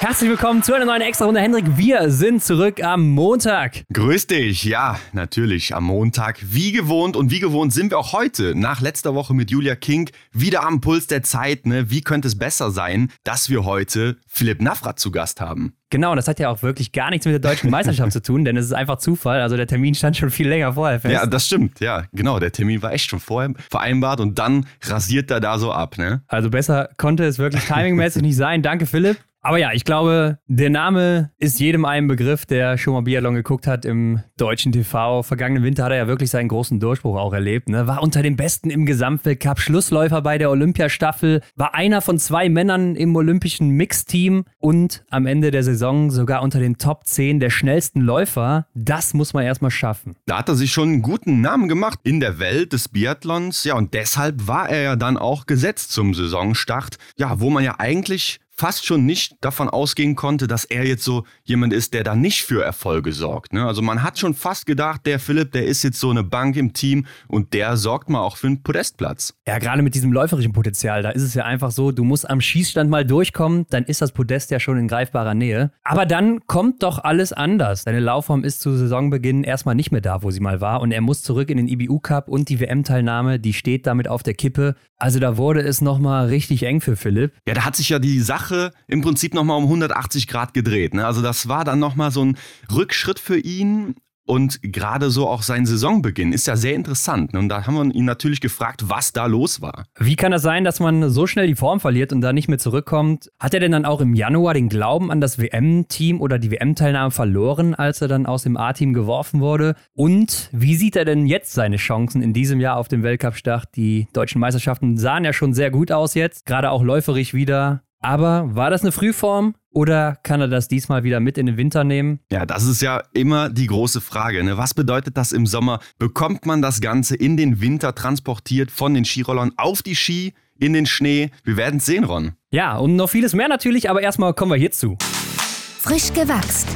Herzlich willkommen zu einer neuen Extra-Runde. Hendrik, wir sind zurück am Montag. Grüß dich, ja, natürlich am Montag. Wie gewohnt und wie gewohnt sind wir auch heute, nach letzter Woche mit Julia King, wieder am Puls der Zeit. Ne? Wie könnte es besser sein, dass wir heute Philipp Navrat zu Gast haben? Genau, das hat ja auch wirklich gar nichts mit der deutschen Meisterschaft zu tun, denn es ist einfach Zufall. Also der Termin stand schon viel länger vorher fest. Ja, das stimmt. Ja, genau. Der Termin war echt schon vorher vereinbart und dann rasiert er da so ab, ne? Also besser konnte es wirklich timingmäßig nicht sein. Danke, Philipp. Aber ja, ich glaube, der Name ist jedem ein Begriff, der schon mal Biathlon geguckt hat im deutschen TV. Vergangenen Winter hat er ja wirklich seinen großen Durchbruch auch erlebt. Ne? War unter den Besten im Gesamtweltcup, Schlussläufer bei der Olympiastaffel, war einer von zwei Männern im olympischen Mixteam und am Ende der Saison sogar unter den Top 10 der schnellsten Läufer. Das muss man erstmal schaffen. Da hat er sich schon einen guten Namen gemacht in der Welt des Biathlons. Ja, und deshalb war er ja dann auch gesetzt zum Saisonstart. Ja, wo man ja eigentlich fast schon nicht davon ausgehen konnte, dass er jetzt so jemand ist, der da nicht für Erfolge sorgt. Ne? Also man hat schon fast gedacht, der Philipp, der ist jetzt so eine Bank im Team und der sorgt mal auch für einen Podestplatz. Ja, gerade mit diesem läuferischen Potenzial, da ist es ja einfach so, du musst am Schießstand mal durchkommen, dann ist das Podest ja schon in greifbarer Nähe. Aber dann kommt doch alles anders. Deine Laufform ist zu Saisonbeginn erstmal nicht mehr da, wo sie mal war und er muss zurück in den IBU Cup und die WM-Teilnahme, die steht damit auf der Kippe. Also da wurde es nochmal richtig eng für Philipp. Ja, da hat sich ja die Sache im Prinzip nochmal um 180 Grad gedreht. Ne? Also das war dann nochmal so ein Rückschritt für ihn. Und gerade so auch sein Saisonbeginn ist ja sehr interessant. Ne? Und da haben wir ihn natürlich gefragt, was da los war. Wie kann das sein, dass man so schnell die Form verliert und da nicht mehr zurückkommt? Hat er denn dann auch im Januar den Glauben an das WM-Team oder die WM-Teilnahme verloren, als er dann aus dem A-Team geworfen wurde? Und wie sieht er denn jetzt seine Chancen in diesem Jahr auf dem Weltcup-Start? Die deutschen Meisterschaften sahen ja schon sehr gut aus jetzt, gerade auch läuferisch wieder. Aber war das eine Frühform oder kann er das diesmal wieder mit in den Winter nehmen? Ja, das ist ja immer die große Frage. Ne? Was bedeutet das im Sommer? Bekommt man das Ganze in den Winter transportiert von den Skirollern auf die Ski, in den Schnee? Wir werden es sehen, Ron. Ja, und noch vieles mehr natürlich, aber erstmal kommen wir hierzu. Frisch gewachst.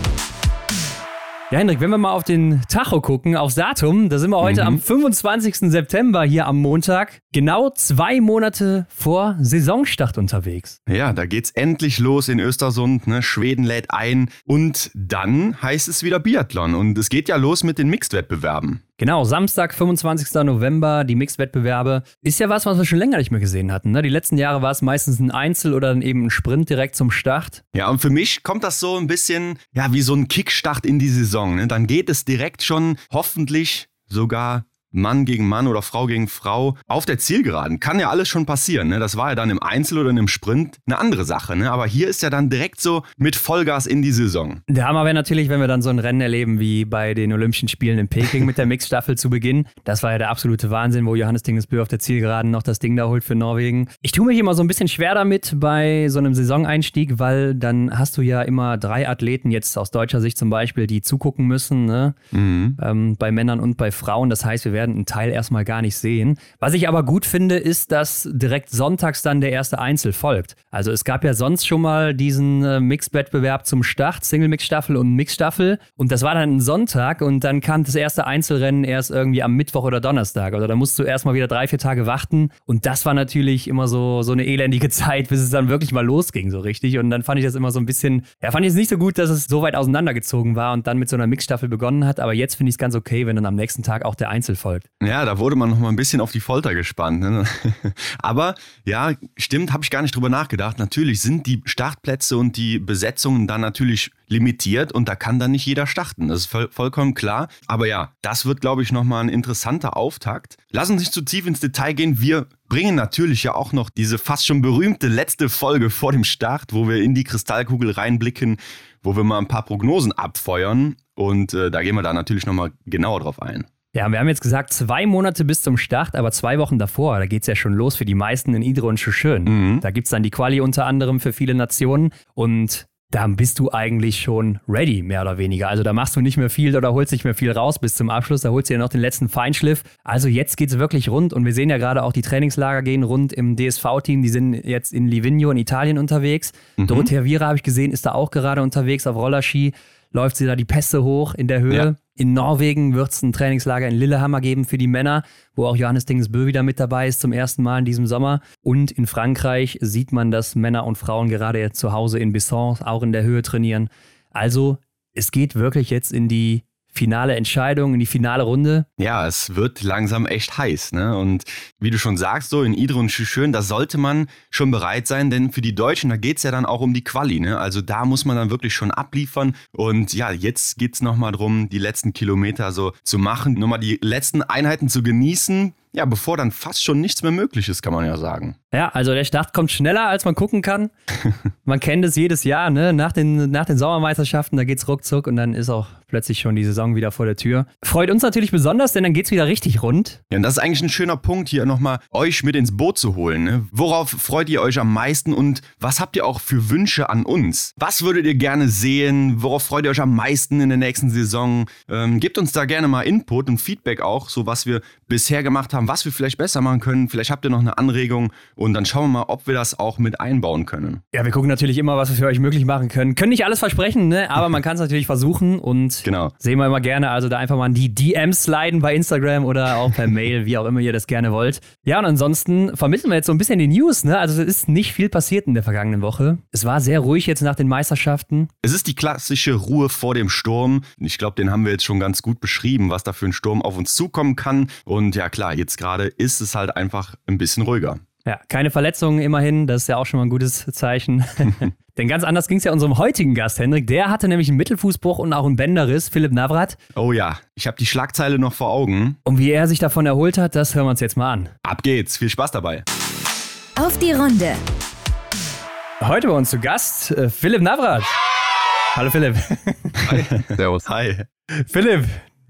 Ja, Hendrik, wenn wir mal auf den Tacho gucken, aufs Datum, da sind wir heute mhm. am 25. September hier am Montag, genau zwei Monate vor Saisonstart unterwegs. Ja, da geht's endlich los in Östersund, ne? Schweden lädt ein und dann heißt es wieder Biathlon und es geht ja los mit den Mixed-Wettbewerben. Genau, Samstag, 25. November, die Mixed-Wettbewerbe. Ist ja was, was wir schon länger nicht mehr gesehen hatten. Ne? Die letzten Jahre war es meistens ein Einzel oder dann eben ein Sprint direkt zum Start. Ja, und für mich kommt das so ein bisschen, ja, wie so ein Kickstart in die Saison. Ne? Dann geht es direkt schon hoffentlich sogar Mann gegen Mann oder Frau gegen Frau auf der Zielgeraden. Kann ja alles schon passieren. Ne? Das war ja dann im Einzel oder im Sprint eine andere Sache. Ne? Aber hier ist ja dann direkt so mit Vollgas in die Saison. Der Hammer wäre natürlich, wenn wir dann so ein Rennen erleben wie bei den Olympischen Spielen in Peking mit der Mixstaffel zu Beginn. Das war ja der absolute Wahnsinn, wo Johannes Dingesbö auf der Zielgeraden noch das Ding da holt für Norwegen. Ich tue mich immer so ein bisschen schwer damit bei so einem Saisoneinstieg, weil dann hast du ja immer drei Athleten, jetzt aus deutscher Sicht zum Beispiel, die zugucken müssen. Ne? Mhm. Ähm, bei Männern und bei Frauen. Das heißt, wir werden werden einen Teil erstmal gar nicht sehen. Was ich aber gut finde, ist, dass direkt sonntags dann der erste Einzel folgt. Also es gab ja sonst schon mal diesen äh, Mixed-Wettbewerb zum Start, Single-Mix-Staffel und Mix-Staffel. Und das war dann ein Sonntag und dann kam das erste Einzelrennen erst irgendwie am Mittwoch oder Donnerstag. Oder da musst du erstmal wieder drei, vier Tage warten. Und das war natürlich immer so, so eine elendige Zeit, bis es dann wirklich mal losging, so richtig. Und dann fand ich das immer so ein bisschen, ja, fand ich es nicht so gut, dass es so weit auseinandergezogen war und dann mit so einer Mix-Staffel begonnen hat. Aber jetzt finde ich es ganz okay, wenn dann am nächsten Tag auch der Einzel folgt verfolgt. Ja, da wurde man noch mal ein bisschen auf die Folter gespannt. Ne? Aber ja, stimmt, habe ich gar nicht drüber nachgedacht. Natürlich sind die Startplätze und die Besetzungen dann natürlich limitiert und da kann dann nicht jeder starten. Das ist voll, vollkommen klar. Aber ja, das wird, glaube ich, nochmal ein interessanter Auftakt. Lassen Sie sich zu tief ins Detail gehen. Wir bringen natürlich ja auch noch diese fast schon berühmte letzte Folge vor dem Start, wo wir in die Kristallkugel reinblicken, wo wir mal ein paar Prognosen abfeuern. Und äh, da gehen wir da natürlich nochmal genauer drauf ein. Ja, wir haben jetzt gesagt, zwei Monate bis zum Start, aber zwei Wochen davor, da geht es ja schon los für die meisten in Idre und Schön. Mhm. Da gibt es dann die Quali unter anderem für viele Nationen und da bist du eigentlich schon ready, mehr oder weniger. Also da machst du nicht mehr viel oder holst nicht mehr viel raus bis zum Abschluss. Da holst du ja noch den letzten Feinschliff. Also jetzt geht es wirklich rund und wir sehen ja gerade auch die Trainingslager gehen rund im DSV-Team. Die sind jetzt in Livigno in Italien unterwegs. Mhm. Dorothea Vira habe ich gesehen, ist da auch gerade unterwegs auf Rollerski läuft sie da die Pässe hoch in der Höhe. Ja. In Norwegen wird es ein Trainingslager in Lillehammer geben für die Männer, wo auch Johannes Dingesbö wieder mit dabei ist zum ersten Mal in diesem Sommer. Und in Frankreich sieht man, dass Männer und Frauen gerade zu Hause in Bisson auch in der Höhe trainieren. Also es geht wirklich jetzt in die finale Entscheidung, in die finale Runde. Ja, es wird langsam echt heiß. Ne? Und wie du schon sagst, so in Idre und Schüschön, da sollte man schon bereit sein, denn für die Deutschen, da geht es ja dann auch um die Quali. Ne? Also da muss man dann wirklich schon abliefern. Und ja, jetzt geht es nochmal darum, die letzten Kilometer so zu machen, nochmal die letzten Einheiten zu genießen ja, bevor dann fast schon nichts mehr möglich ist, kann man ja sagen. Ja, also der Start kommt schneller, als man gucken kann. man kennt es jedes Jahr, ne? Nach den, nach den Sommermeisterschaften, da geht's ruckzuck und dann ist auch plötzlich schon die Saison wieder vor der Tür. Freut uns natürlich besonders, denn dann geht's wieder richtig rund. Ja, und das ist eigentlich ein schöner Punkt, hier nochmal euch mit ins Boot zu holen. Ne? Worauf freut ihr euch am meisten und was habt ihr auch für Wünsche an uns? Was würdet ihr gerne sehen? Worauf freut ihr euch am meisten in der nächsten Saison? Ähm, gebt uns da gerne mal Input und Feedback auch, so was wir bisher gemacht haben, was wir vielleicht besser machen können. Vielleicht habt ihr noch eine Anregung und dann schauen wir mal, ob wir das auch mit einbauen können. Ja, wir gucken natürlich immer, was wir für euch möglich machen können. Können nicht alles versprechen, ne? aber man kann es natürlich versuchen und genau. sehen wir immer gerne. Also da einfach mal in die DMs sliden bei Instagram oder auch per Mail, wie auch immer ihr das gerne wollt. Ja, und ansonsten vermitteln wir jetzt so ein bisschen die News. Ne? Also es ist nicht viel passiert in der vergangenen Woche. Es war sehr ruhig jetzt nach den Meisterschaften. Es ist die klassische Ruhe vor dem Sturm. Ich glaube, den haben wir jetzt schon ganz gut beschrieben, was da für ein Sturm auf uns zukommen kann. Und und ja klar, jetzt gerade ist es halt einfach ein bisschen ruhiger. Ja, keine Verletzungen immerhin, das ist ja auch schon mal ein gutes Zeichen. Denn ganz anders ging es ja unserem heutigen Gast, Hendrik. Der hatte nämlich einen Mittelfußbruch und auch einen Bänderriss, Philipp Navrat. Oh ja, ich habe die Schlagzeile noch vor Augen. Und wie er sich davon erholt hat, das hören wir uns jetzt mal an. Ab geht's, viel Spaß dabei. Auf die Runde. Heute bei uns zu Gast äh, Philipp Navrat. Hallo Philipp. Hi. Servus. Hi. Philipp,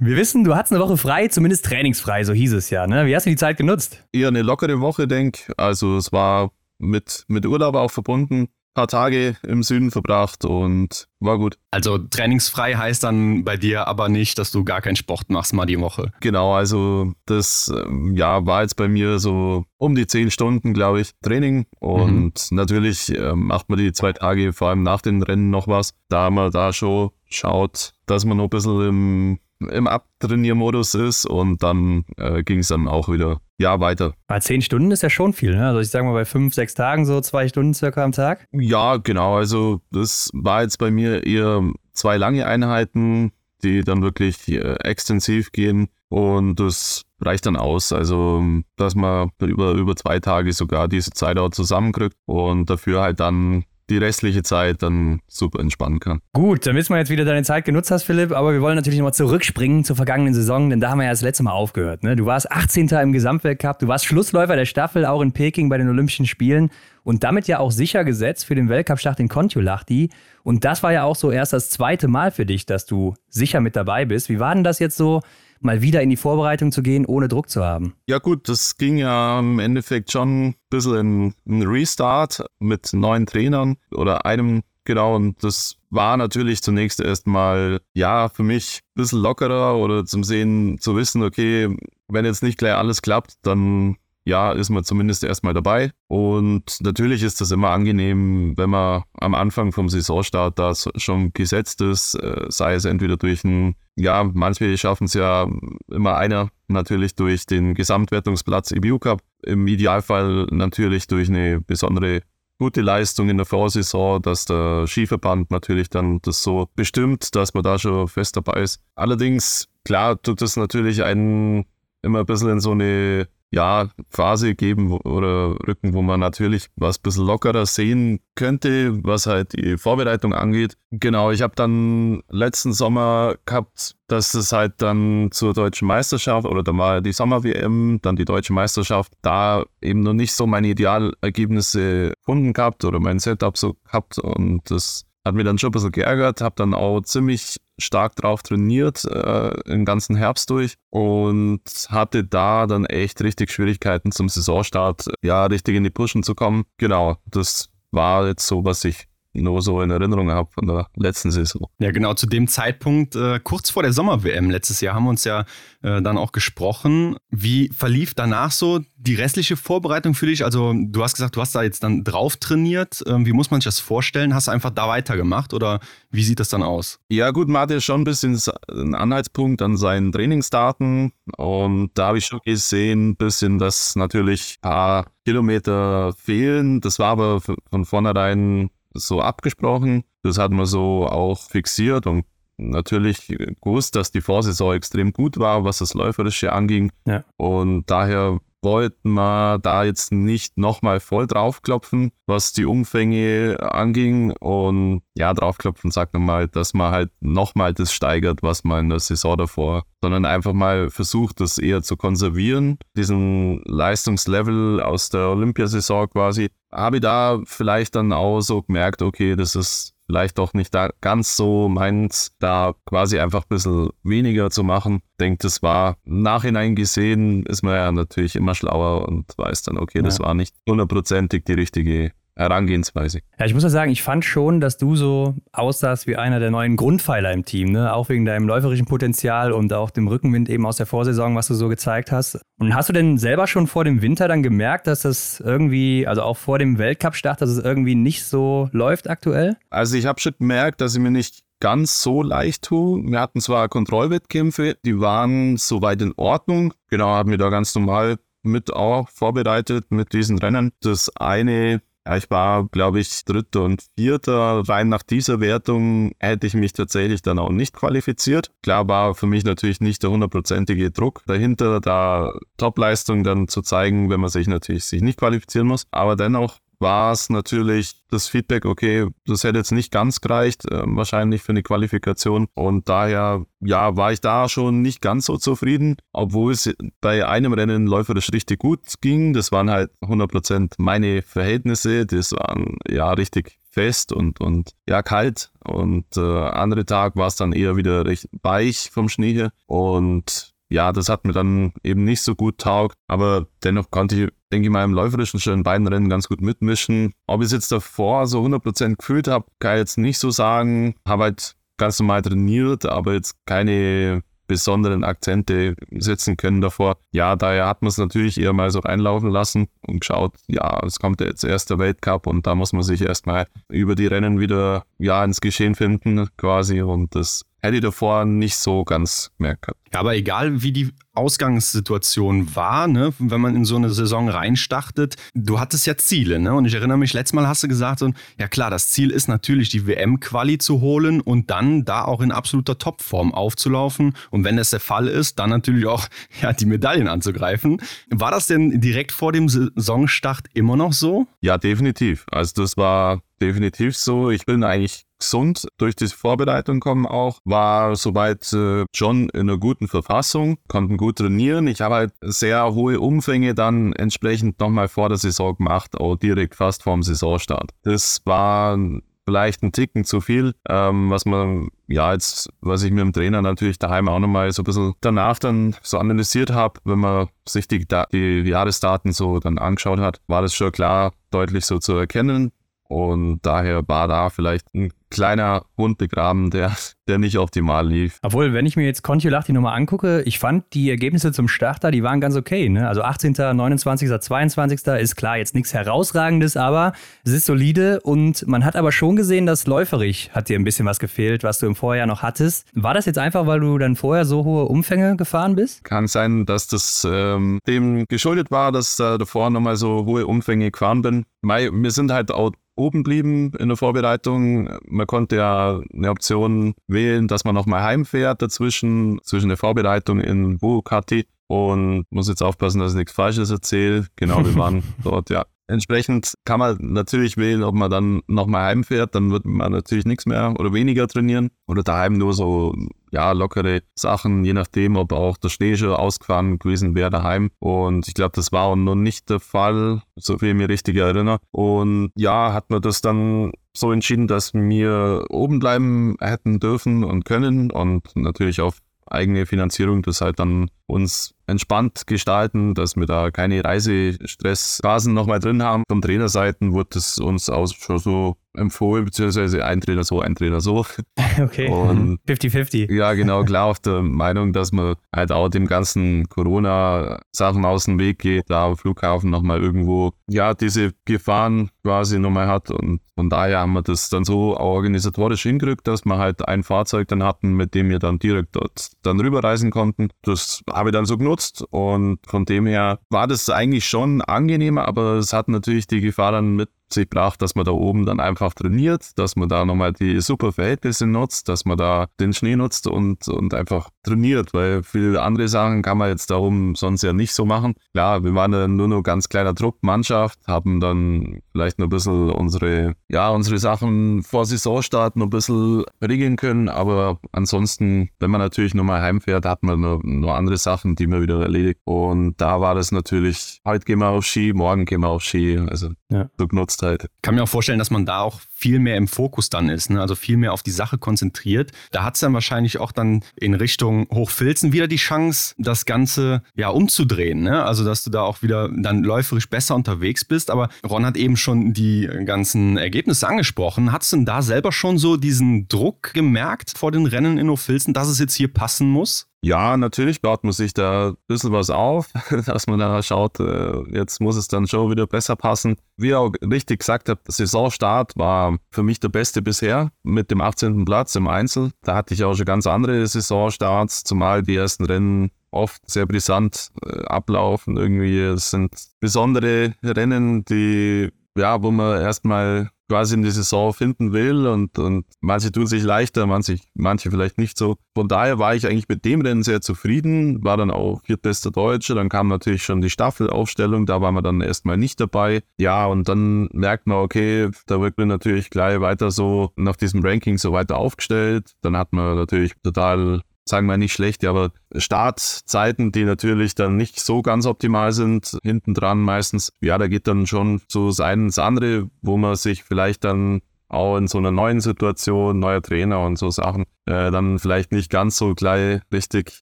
wir wissen, du hattest eine Woche frei, zumindest trainingsfrei, so hieß es ja. Ne? Wie hast du die Zeit genutzt? Eher eine lockere Woche, denk. Also es war mit, mit Urlaub auch verbunden. Ein paar Tage im Süden verbracht und war gut. Also trainingsfrei heißt dann bei dir aber nicht, dass du gar keinen Sport machst mal die Woche. Genau, also das ähm, ja, war jetzt bei mir so um die zehn Stunden, glaube ich, Training. Und mhm. natürlich äh, macht man die zwei Tage, vor allem nach den Rennen noch was. Da man da schon schaut, dass man noch ein bisschen im im Abtrainiermodus ist und dann äh, ging es dann auch wieder ja weiter. Bei zehn Stunden ist ja schon viel, ne? Also ich sage mal bei fünf, sechs Tagen so zwei Stunden circa am Tag. Ja, genau. Also das war jetzt bei mir eher zwei lange Einheiten, die dann wirklich äh, extensiv gehen und das reicht dann aus. Also dass man über, über zwei Tage sogar diese Zeit auch zusammenkriegt und dafür halt dann die restliche Zeit dann super entspannen kann. Gut, dann wissen wir jetzt, wie du deine Zeit genutzt hast, Philipp, aber wir wollen natürlich nochmal zurückspringen zur vergangenen Saison, denn da haben wir ja das letzte Mal aufgehört. Ne? Du warst 18. im Gesamtweltcup, du warst Schlussläufer der Staffel auch in Peking bei den Olympischen Spielen und damit ja auch sicher gesetzt für den Weltcup-Start in Kontiolahti. Und das war ja auch so erst das zweite Mal für dich, dass du sicher mit dabei bist. Wie war denn das jetzt so? Mal wieder in die Vorbereitung zu gehen, ohne Druck zu haben? Ja gut, das ging ja im Endeffekt schon ein bisschen ein Restart mit neuen Trainern oder einem Genau, und das war natürlich zunächst erstmal, ja, für mich ein bisschen lockerer oder zum Sehen, zu wissen, okay, wenn jetzt nicht gleich alles klappt, dann ja, ist man zumindest erstmal dabei. Und natürlich ist das immer angenehm, wenn man am Anfang vom Saisonstart da schon gesetzt ist, äh, sei es entweder durch ein, ja, manche schaffen es ja immer einer, natürlich durch den Gesamtwertungsplatz im U-Cup, im Idealfall natürlich durch eine besondere gute Leistung in der Vorsaison, dass der Skiverband natürlich dann das so bestimmt, dass man da schon fest dabei ist. Allerdings, klar, tut das natürlich einen immer ein bisschen in so eine ja, Phase geben oder rücken, wo man natürlich was ein bisschen lockerer sehen könnte, was halt die Vorbereitung angeht. Genau, ich habe dann letzten Sommer gehabt, dass es halt dann zur deutschen Meisterschaft oder da war die Sommer-WM, dann die deutsche Meisterschaft, da eben noch nicht so meine Idealergebnisse gefunden gehabt oder mein Setup so gehabt und das hat mir dann schon ein bisschen geärgert, habe dann auch ziemlich stark drauf trainiert, äh, den ganzen Herbst durch und hatte da dann echt richtig Schwierigkeiten zum Saisonstart, ja, richtig in die Pushen zu kommen. Genau, das war jetzt so, was sich nur so in Erinnerung habe von der letzten Saison. Ja, genau, zu dem Zeitpunkt, äh, kurz vor der Sommer-WM letztes Jahr, haben wir uns ja äh, dann auch gesprochen. Wie verlief danach so die restliche Vorbereitung für dich? Also, du hast gesagt, du hast da jetzt dann drauf trainiert. Ähm, wie muss man sich das vorstellen? Hast du einfach da weitergemacht oder wie sieht das dann aus? Ja, gut, man hatte schon ein bisschen einen Anhaltspunkt an seinen Trainingsdaten und da habe ich schon gesehen, ein bisschen, dass natürlich ein paar Kilometer fehlen. Das war aber von vornherein so abgesprochen. Das hat man so auch fixiert und natürlich gewusst, dass die Vorsaison extrem gut war, was das Läuferische anging. Ja. Und daher wollten wir da jetzt nicht nochmal voll draufklopfen, was die Umfänge anging. Und ja, draufklopfen sagt man mal, dass man halt nochmal das steigert, was man in der Saison davor, sondern einfach mal versucht, das eher zu konservieren, diesen Leistungslevel aus der Olympiasaison quasi. Habe ich da vielleicht dann auch so gemerkt, okay, das ist vielleicht doch nicht da ganz so meins, da quasi einfach ein bisschen weniger zu machen. Ich denke, das war nachhinein gesehen, ist man ja natürlich immer schlauer und weiß dann, okay, das war nicht hundertprozentig die richtige Herangehensweise. Ja, ich muss ja sagen, ich fand schon, dass du so aussahst wie einer der neuen Grundpfeiler im Team, ne? Auch wegen deinem läuferischen Potenzial und auch dem Rückenwind eben aus der Vorsaison, was du so gezeigt hast. Und hast du denn selber schon vor dem Winter dann gemerkt, dass das irgendwie, also auch vor dem Weltcup-Start, dass es irgendwie nicht so läuft aktuell? Also ich habe schon gemerkt, dass ich mir nicht ganz so leicht tue. Wir hatten zwar Kontrollwettkämpfe, die waren soweit in Ordnung. Genau, haben wir da ganz normal mit auch vorbereitet mit diesen Rennen. Das eine ja, ich war, glaube ich, Dritter und Vierter. Rein nach dieser Wertung hätte ich mich tatsächlich dann auch nicht qualifiziert. Klar war für mich natürlich nicht der hundertprozentige Druck dahinter, da Topleistung dann zu zeigen, wenn man sich natürlich sich nicht qualifizieren muss. Aber dennoch war es natürlich das Feedback, okay, das hätte jetzt nicht ganz gereicht, äh, wahrscheinlich für eine Qualifikation. Und daher, ja, war ich da schon nicht ganz so zufrieden, obwohl es bei einem Rennen läuferisch richtig gut ging. Das waren halt 100% meine Verhältnisse. Das waren ja richtig fest und, und ja, kalt. Und äh, andere Tag war es dann eher wieder recht weich vom Schnee her. Und ja, das hat mir dann eben nicht so gut taugt, aber dennoch konnte ich, denke ich mal, im Läuferischen schon in beiden Rennen ganz gut mitmischen. Ob ich es jetzt davor so 100% gefühlt habe, kann ich jetzt nicht so sagen. Habe halt ganz normal trainiert, aber jetzt keine besonderen Akzente setzen können davor. Ja, daher hat man es natürlich eher mal so reinlaufen lassen und geschaut, ja, es kommt jetzt erst der Weltcup und da muss man sich erstmal über die Rennen wieder ja ins Geschehen finden quasi und das hätte ich davor nicht so ganz gemerkt. Ja, aber egal wie die Ausgangssituation war, ne, wenn man in so eine Saison reinstartet, du hattest ja Ziele, ne? Und ich erinnere mich, letztes Mal hast du gesagt, so, ja klar, das Ziel ist natürlich, die WM-Quali zu holen und dann da auch in absoluter Topform aufzulaufen. Und wenn das der Fall ist, dann natürlich auch ja, die Medaillen anzugreifen. War das denn direkt vor dem Saisonstart immer noch so? Ja, definitiv. Also das war definitiv so. Ich bin eigentlich gesund durch die Vorbereitung kommen auch, war soweit äh, schon in einer guten Verfassung, konnten gut trainieren. Ich habe halt sehr hohe Umfänge dann entsprechend nochmal vor der Saison gemacht, auch direkt fast vorm Saisonstart. Das war vielleicht ein Ticken zu viel, ähm, was man ja jetzt, was ich mit dem Trainer natürlich daheim auch nochmal so ein bisschen danach dann so analysiert habe, wenn man sich die, die Jahresdaten so dann angeschaut hat, war das schon klar deutlich so zu erkennen. Und daher war da vielleicht ein kleiner Hund begraben, der, der nicht optimal lief. Obwohl, wenn ich mir jetzt Kontiolahti nochmal angucke, ich fand die Ergebnisse zum Starter, die waren ganz okay. Ne? Also 18., 29., 22. ist klar jetzt nichts Herausragendes, aber es ist solide und man hat aber schon gesehen, dass läuferig hat dir ein bisschen was gefehlt, was du im Vorjahr noch hattest. War das jetzt einfach, weil du dann vorher so hohe Umfänge gefahren bist? Kann sein, dass das ähm, dem geschuldet war, dass äh, davor nochmal so hohe Umfänge gefahren bin. Mei, wir sind halt auch oben blieben in der Vorbereitung. Man konnte ja eine Option wählen, dass man nochmal heimfährt dazwischen, zwischen der Vorbereitung in Bukati und muss jetzt aufpassen, dass ich nichts Falsches erzähle. Genau, wir waren dort, ja. Entsprechend kann man natürlich wählen, ob man dann nochmal heimfährt, dann wird man natürlich nichts mehr oder weniger trainieren oder daheim nur so ja, lockere Sachen, je nachdem, ob auch der Schnee schon ausgefahren gewesen wäre daheim. Und ich glaube, das war auch noch nicht der Fall, so viel ich mich richtig erinnere. Und ja, hat man das dann so entschieden, dass wir oben bleiben hätten dürfen und können und natürlich auf eigene Finanzierung das halt dann uns entspannt gestalten, dass wir da keine Reisestress-Phasen nochmal drin haben. Von Trainerseiten wurde es uns auch schon so empfohlen, beziehungsweise ein Trainer so, ein Trainer so. Okay. 50-50. Ja, genau, klar auf der Meinung, dass man halt auch dem ganzen Corona-Sachen aus dem Weg geht, da am Flughafen nochmal irgendwo, ja, diese Gefahren quasi nochmal hat. Und von daher haben wir das dann so organisatorisch hingekriegt, dass wir halt ein Fahrzeug dann hatten, mit dem wir dann direkt dort dann rüberreisen konnten. Das habe ich dann so genutzt und von dem her war das eigentlich schon angenehmer, aber es hat natürlich die Gefahr dann mit sich braucht, dass man da oben dann einfach trainiert, dass man da nochmal die super Verhältnisse nutzt, dass man da den Schnee nutzt und, und einfach trainiert, weil viele andere Sachen kann man jetzt da oben sonst ja nicht so machen. Klar, wir waren dann nur noch ganz kleiner Trupp, Mannschaft, haben dann vielleicht noch ein bisschen unsere, ja, unsere Sachen vor Saisonstart noch ein bisschen regeln können, aber ansonsten, wenn man natürlich nochmal heimfährt, hat man noch, noch andere Sachen, die man wieder erledigt und da war das natürlich, heute gehen wir auf Ski, morgen gehen wir auf Ski, also ja. so genutzt halt. Ich kann mir auch vorstellen, dass man da auch viel mehr im Fokus dann ist, ne? also viel mehr auf die Sache konzentriert. Da hat es dann wahrscheinlich auch dann in Richtung Hochfilzen wieder die Chance, das Ganze ja umzudrehen. Ne? Also dass du da auch wieder dann läuferisch besser unterwegs bist. Aber Ron hat eben schon die ganzen Ergebnisse angesprochen. Hat es denn da selber schon so diesen Druck gemerkt vor den Rennen in Hochfilzen, dass es jetzt hier passen muss? Ja, natürlich baut man sich da ein bisschen was auf, dass man da schaut, äh, jetzt muss es dann schon wieder besser passen. Wie ihr auch richtig gesagt habt, der Saisonstart war für mich der beste bisher mit dem 18. Platz im Einzel. Da hatte ich auch schon ganz andere Saisonstarts, zumal die ersten Rennen oft sehr brisant äh, ablaufen. Irgendwie sind besondere Rennen, die ja, wo man erstmal quasi in die Saison finden will und, und manche tun sich leichter, manche, manche vielleicht nicht so. Von daher war ich eigentlich mit dem Rennen sehr zufrieden, war dann auch viertbester Deutscher, dann kam natürlich schon die Staffelaufstellung, da war man dann erstmal nicht dabei. Ja, und dann merkt man, okay, da wird man natürlich gleich weiter so nach diesem Ranking so weiter aufgestellt. Dann hat man natürlich total sagen wir nicht schlecht, aber Startzeiten, die natürlich dann nicht so ganz optimal sind, hinten dran meistens, ja, da geht dann schon so sein ins andere, wo man sich vielleicht dann auch in so einer neuen Situation, neuer Trainer und so Sachen, äh, dann vielleicht nicht ganz so gleich richtig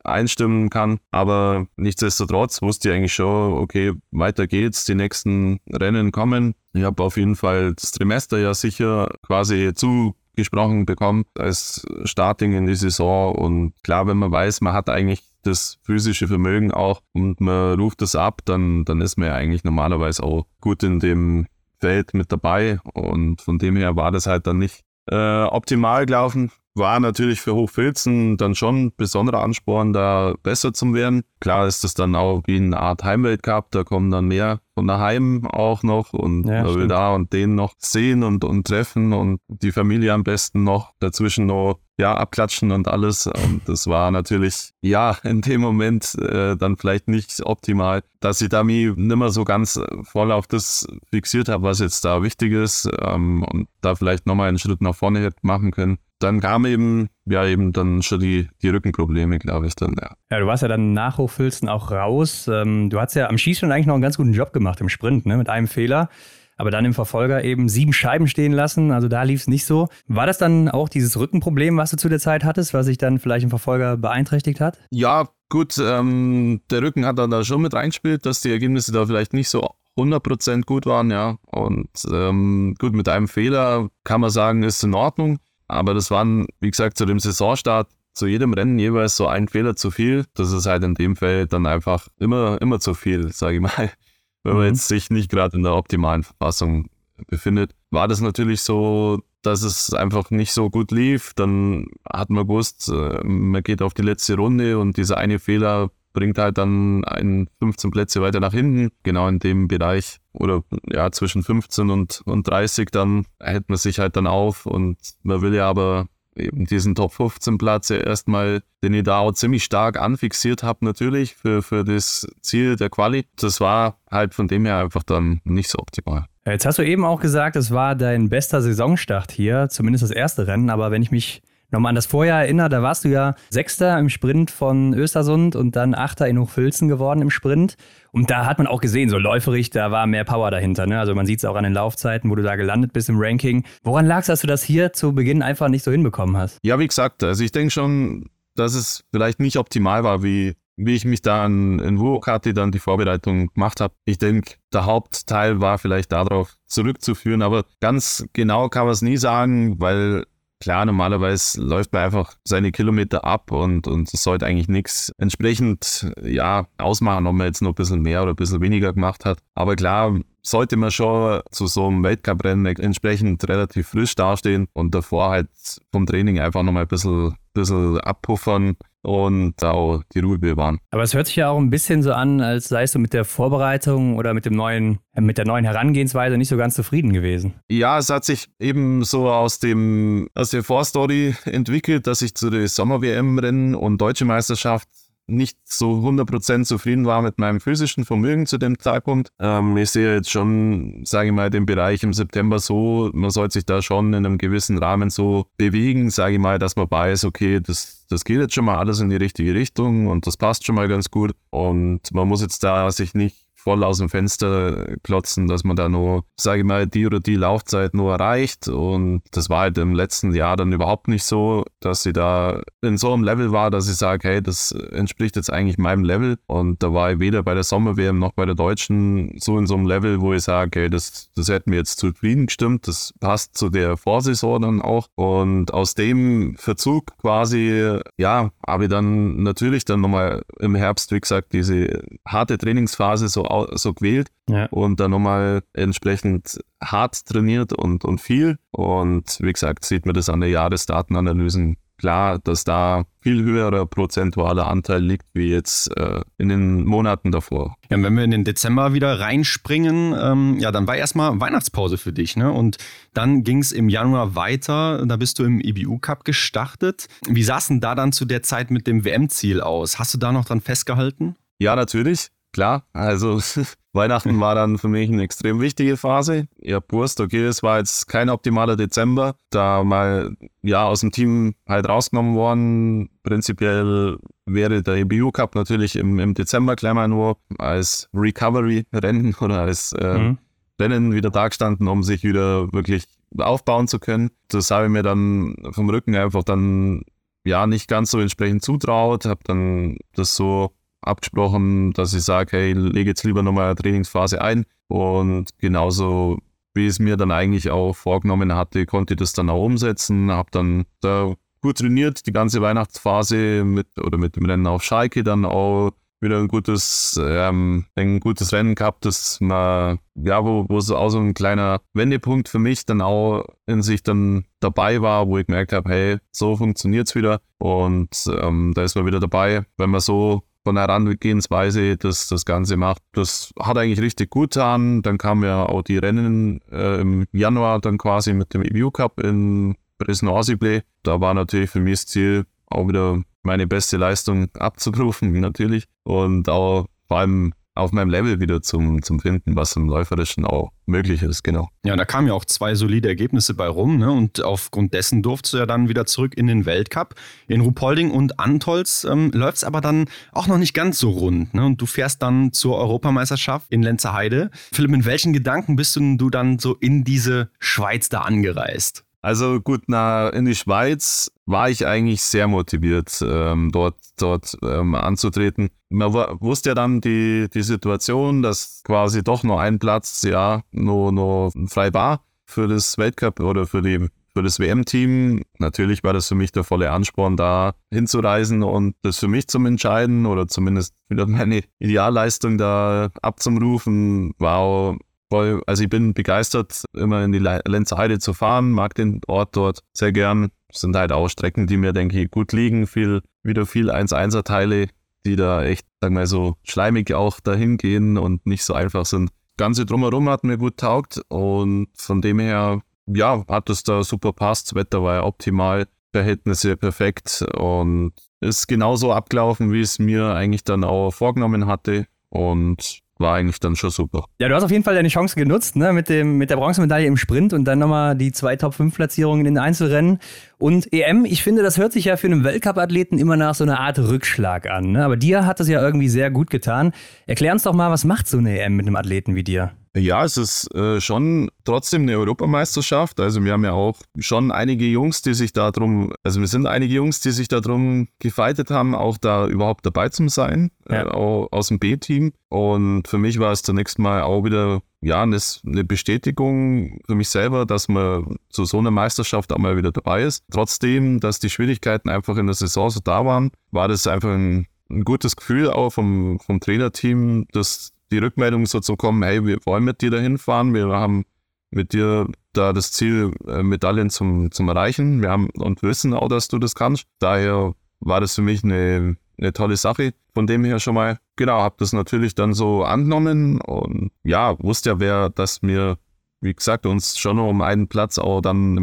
einstimmen kann. Aber nichtsdestotrotz wusste ich eigentlich schon, okay, weiter geht's, die nächsten Rennen kommen. Ich habe auf jeden Fall das Trimester ja sicher quasi zu gesprochen bekommen als Starting in die Saison. Und klar, wenn man weiß, man hat eigentlich das physische Vermögen auch und man ruft das ab, dann, dann ist man ja eigentlich normalerweise auch gut in dem Feld mit dabei. Und von dem her war das halt dann nicht äh, optimal gelaufen. War natürlich für Hochfilzen dann schon ein besonderer Ansporn, da besser zu werden. Klar ist das dann auch wie eine Art Heimweltcup, da kommen dann mehr von daheim auch noch und ja, man will da und den noch sehen und, und treffen und die Familie am besten noch dazwischen noch ja, abklatschen und alles. Und das war natürlich, ja, in dem Moment äh, dann vielleicht nicht optimal, dass ich da mich nicht mehr so ganz voll auf das fixiert habe, was jetzt da wichtig ist ähm, und da vielleicht nochmal einen Schritt nach vorne hätte machen können dann kam eben, ja, eben dann schon die, die Rückenprobleme, glaube ich, dann, ja. Ja, du warst ja dann nach Hochfilzen auch raus. Ähm, du hast ja am Schießen eigentlich noch einen ganz guten Job gemacht im Sprint, ne, mit einem Fehler. Aber dann im Verfolger eben sieben Scheiben stehen lassen. Also da lief es nicht so. War das dann auch dieses Rückenproblem, was du zu der Zeit hattest, was sich dann vielleicht im Verfolger beeinträchtigt hat? Ja, gut. Ähm, der Rücken hat dann da schon mit reingespielt, dass die Ergebnisse da vielleicht nicht so 100% gut waren, ja. Und ähm, gut, mit einem Fehler kann man sagen, ist in Ordnung. Aber das waren, wie gesagt, zu dem Saisonstart zu jedem Rennen jeweils so ein Fehler zu viel. Das ist halt in dem Fall dann einfach immer, immer zu viel, sage ich mal. Wenn man mhm. jetzt sich nicht gerade in der optimalen Verfassung befindet, war das natürlich so, dass es einfach nicht so gut lief. Dann hat man gewusst, äh, man geht auf die letzte Runde und dieser eine Fehler bringt halt dann einen 15 Plätze weiter nach hinten, genau in dem Bereich oder ja zwischen 15 und, und 30 dann hält man sich halt dann auf und man will ja aber eben diesen Top 15 Platz erstmal, den ich da auch ziemlich stark anfixiert habe natürlich für, für das Ziel der Quali. Das war halt von dem her einfach dann nicht so optimal. Jetzt hast du eben auch gesagt, es war dein bester Saisonstart hier, zumindest das erste Rennen, aber wenn ich mich nochmal an das Vorjahr erinnere, da warst du ja Sechster im Sprint von Östersund und dann Achter in Hochfilzen geworden im Sprint. Und da hat man auch gesehen, so läuferig, da war mehr Power dahinter. Ne? Also man sieht es auch an den Laufzeiten, wo du da gelandet bist im Ranking. Woran lag es, dass du das hier zu Beginn einfach nicht so hinbekommen hast? Ja, wie gesagt, also ich denke schon, dass es vielleicht nicht optimal war, wie wie ich mich da in, in Wuokati dann die Vorbereitung gemacht habe. Ich denke, der Hauptteil war vielleicht darauf zurückzuführen, aber ganz genau kann man es nie sagen, weil Klar, normalerweise läuft man einfach seine Kilometer ab und, und es sollte eigentlich nichts entsprechend ja, ausmachen, ob man jetzt noch ein bisschen mehr oder ein bisschen weniger gemacht hat. Aber klar, sollte man schon zu so einem Weltcuprennen entsprechend relativ frisch dastehen und davor halt vom Training einfach nochmal ein bisschen, bisschen abpuffern und auch die Ruhe bewahren. Aber es hört sich ja auch ein bisschen so an, als seist du mit der Vorbereitung oder mit dem neuen, mit der neuen Herangehensweise nicht so ganz zufrieden gewesen. Ja, es hat sich eben so aus dem, aus der Vorstory entwickelt, dass ich zu der Sommer-WM-Rennen und Deutsche Meisterschaft nicht so 100% zufrieden war mit meinem physischen Vermögen zu dem Zeitpunkt. Ähm, ich sehe jetzt schon, sage ich mal, den Bereich im September so, man sollte sich da schon in einem gewissen Rahmen so bewegen, sage ich mal, dass man weiß, okay, das, das geht jetzt schon mal alles in die richtige Richtung und das passt schon mal ganz gut. Und man muss jetzt da sich nicht voll aus dem Fenster klotzen, dass man da nur, sage ich mal, die oder die Laufzeit nur erreicht. Und das war halt im letzten Jahr dann überhaupt nicht so, dass sie da in so einem Level war, dass ich sage, hey, das entspricht jetzt eigentlich meinem Level. Und da war ich weder bei der Sommer-WM noch bei der Deutschen so in so einem Level, wo ich sage, hey, das, das hätte mir jetzt zufrieden gestimmt. Das passt zu der Vorsaison dann auch. Und aus dem Verzug quasi, ja, habe ich dann natürlich dann nochmal im Herbst, wie gesagt, diese harte Trainingsphase so so gewählt ja. und dann nochmal entsprechend hart trainiert und, und viel. Und wie gesagt, sieht man das an der Jahresdatenanalysen klar, dass da viel höherer prozentualer Anteil liegt wie jetzt äh, in den Monaten davor. Ja, wenn wir in den Dezember wieder reinspringen, ähm, ja, dann war erstmal Weihnachtspause für dich, ne? Und dann ging es im Januar weiter. Da bist du im IBU Cup gestartet. Wie sah es denn da dann zu der Zeit mit dem WM-Ziel aus? Hast du da noch dran festgehalten? Ja, natürlich klar, also Weihnachten war dann für mich eine extrem wichtige Phase. Ich hab gewusst, okay, es war jetzt kein optimaler Dezember, da mal ja aus dem Team halt rausgenommen worden. Prinzipiell wäre der EBU Cup natürlich im, im Dezember gleich mal nur als Recovery-Rennen oder als äh, mhm. Rennen wieder dagestanden, um sich wieder wirklich aufbauen zu können. Das habe ich mir dann vom Rücken einfach dann ja nicht ganz so entsprechend zutraut, habe dann das so abgesprochen, dass ich sage, hey, lege jetzt lieber nochmal eine Trainingsphase ein. Und genauso wie es mir dann eigentlich auch vorgenommen hatte, konnte ich das dann auch umsetzen. Habe dann da gut trainiert, die ganze Weihnachtsphase mit oder mit dem Rennen auf Schalke dann auch wieder ein gutes, ähm, ein gutes Rennen gehabt, das man, ja, wo, wo so auch so ein kleiner Wendepunkt für mich dann auch in sich dann dabei war, wo ich gemerkt habe, hey, so funktioniert es wieder. Und ähm, da ist man wieder dabei, wenn man so von der Herangehensweise das, das Ganze macht. Das hat eigentlich richtig gut getan. Dann kamen ja auch die Rennen äh, im Januar dann quasi mit dem EBU Cup in Bresno-Aussiblé. Da war natürlich für mich das Ziel, auch wieder meine beste Leistung abzurufen, natürlich. Und auch vor allem auf meinem Level wieder zum, zum Finden, was im Läuferischen auch möglich ist, genau. Ja, da kamen ja auch zwei solide Ergebnisse bei rum, ne? Und aufgrund dessen durfte du ja dann wieder zurück in den Weltcup. In Rupolding und Antolz ähm, läuft es aber dann auch noch nicht ganz so rund, ne? Und du fährst dann zur Europameisterschaft in Lenzerheide. Philipp, mit welchen Gedanken bist du dann so in diese Schweiz da angereist? Also gut, na, in die Schweiz war ich eigentlich sehr motiviert, ähm, dort, dort ähm, anzutreten. Man wusste ja dann die, die Situation, dass quasi doch nur ein Platz ja nur, nur frei war für das Weltcup oder für die für das WM-Team. Natürlich war das für mich der volle Ansporn, da hinzureisen und das für mich zum Entscheiden oder zumindest wieder meine Idealleistung da abzumrufen, war auch voll, also ich bin begeistert, immer in die Lenzer Heide zu fahren, mag den Ort dort sehr gern. Sind halt auch Strecken, die mir, denke ich, gut liegen. Viel, wieder viel 1-1er-Teile, die da echt, sagen wir mal so, schleimig auch dahin gehen und nicht so einfach sind. Ganze drumherum hat mir gut taugt und von dem her, ja, hat es da super passt. Das Wetter war ja optimal, Verhältnisse perfekt und ist genauso abgelaufen, wie es mir eigentlich dann auch vorgenommen hatte. Und war eigentlich dann schon super. Ja, du hast auf jeden Fall deine Chance genutzt, ne, mit, dem, mit der Bronzemedaille im Sprint und dann nochmal die zwei Top-5-Platzierungen in den Einzelrennen. Und EM, ich finde, das hört sich ja für einen Weltcup-Athleten immer nach so einer Art Rückschlag an. Ne? Aber dir hat das ja irgendwie sehr gut getan. Erklär uns doch mal, was macht so eine EM mit einem Athleten wie dir? Ja, es ist äh, schon trotzdem eine Europameisterschaft. Also wir haben ja auch schon einige Jungs, die sich da drum, also wir sind einige Jungs, die sich da drum gefeitet haben, auch da überhaupt dabei zu sein, ja. äh, aus dem B-Team. Und für mich war es zunächst mal auch wieder ja, eine, eine Bestätigung für mich selber, dass man zu so einer Meisterschaft auch mal wieder dabei ist. Trotzdem, dass die Schwierigkeiten einfach in der Saison so da waren, war das einfach ein, ein gutes Gefühl auch vom, vom Trainerteam, dass die Rückmeldung so zu kommen, hey, wir wollen mit dir dahin fahren, wir haben mit dir da das Ziel, äh, Medaillen zum, zum Erreichen. Wir haben und wissen auch, dass du das kannst. Daher war das für mich eine, eine tolle Sache. Von dem her schon mal, genau, habe das natürlich dann so angenommen und ja, wusste ja, wer, dass mir, wie gesagt, uns schon um einen Platz auch dann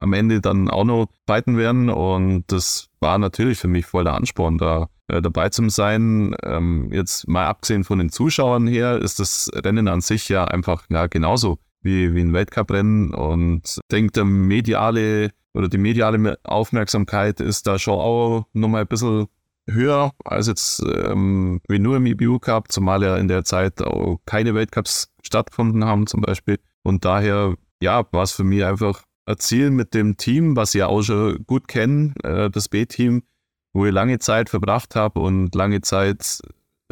am Ende dann auch noch fighten werden. Und das war natürlich für mich voll der Ansporn, da äh, dabei zu sein. Ähm, jetzt mal abgesehen von den Zuschauern her, ist das Rennen an sich ja einfach ja, genauso wie, wie ein Weltcuprennen. Und ich denke, der mediale oder die mediale Aufmerksamkeit ist da schon auch nochmal ein bisschen höher als jetzt ähm, wie nur im EBU Cup, zumal ja in der Zeit auch keine Weltcups stattgefunden haben zum Beispiel. Und daher, ja, war es für mich einfach erzielen mit dem Team, was ich auch schon gut kenne, äh, das B-Team, wo ich lange Zeit verbracht habe und lange Zeit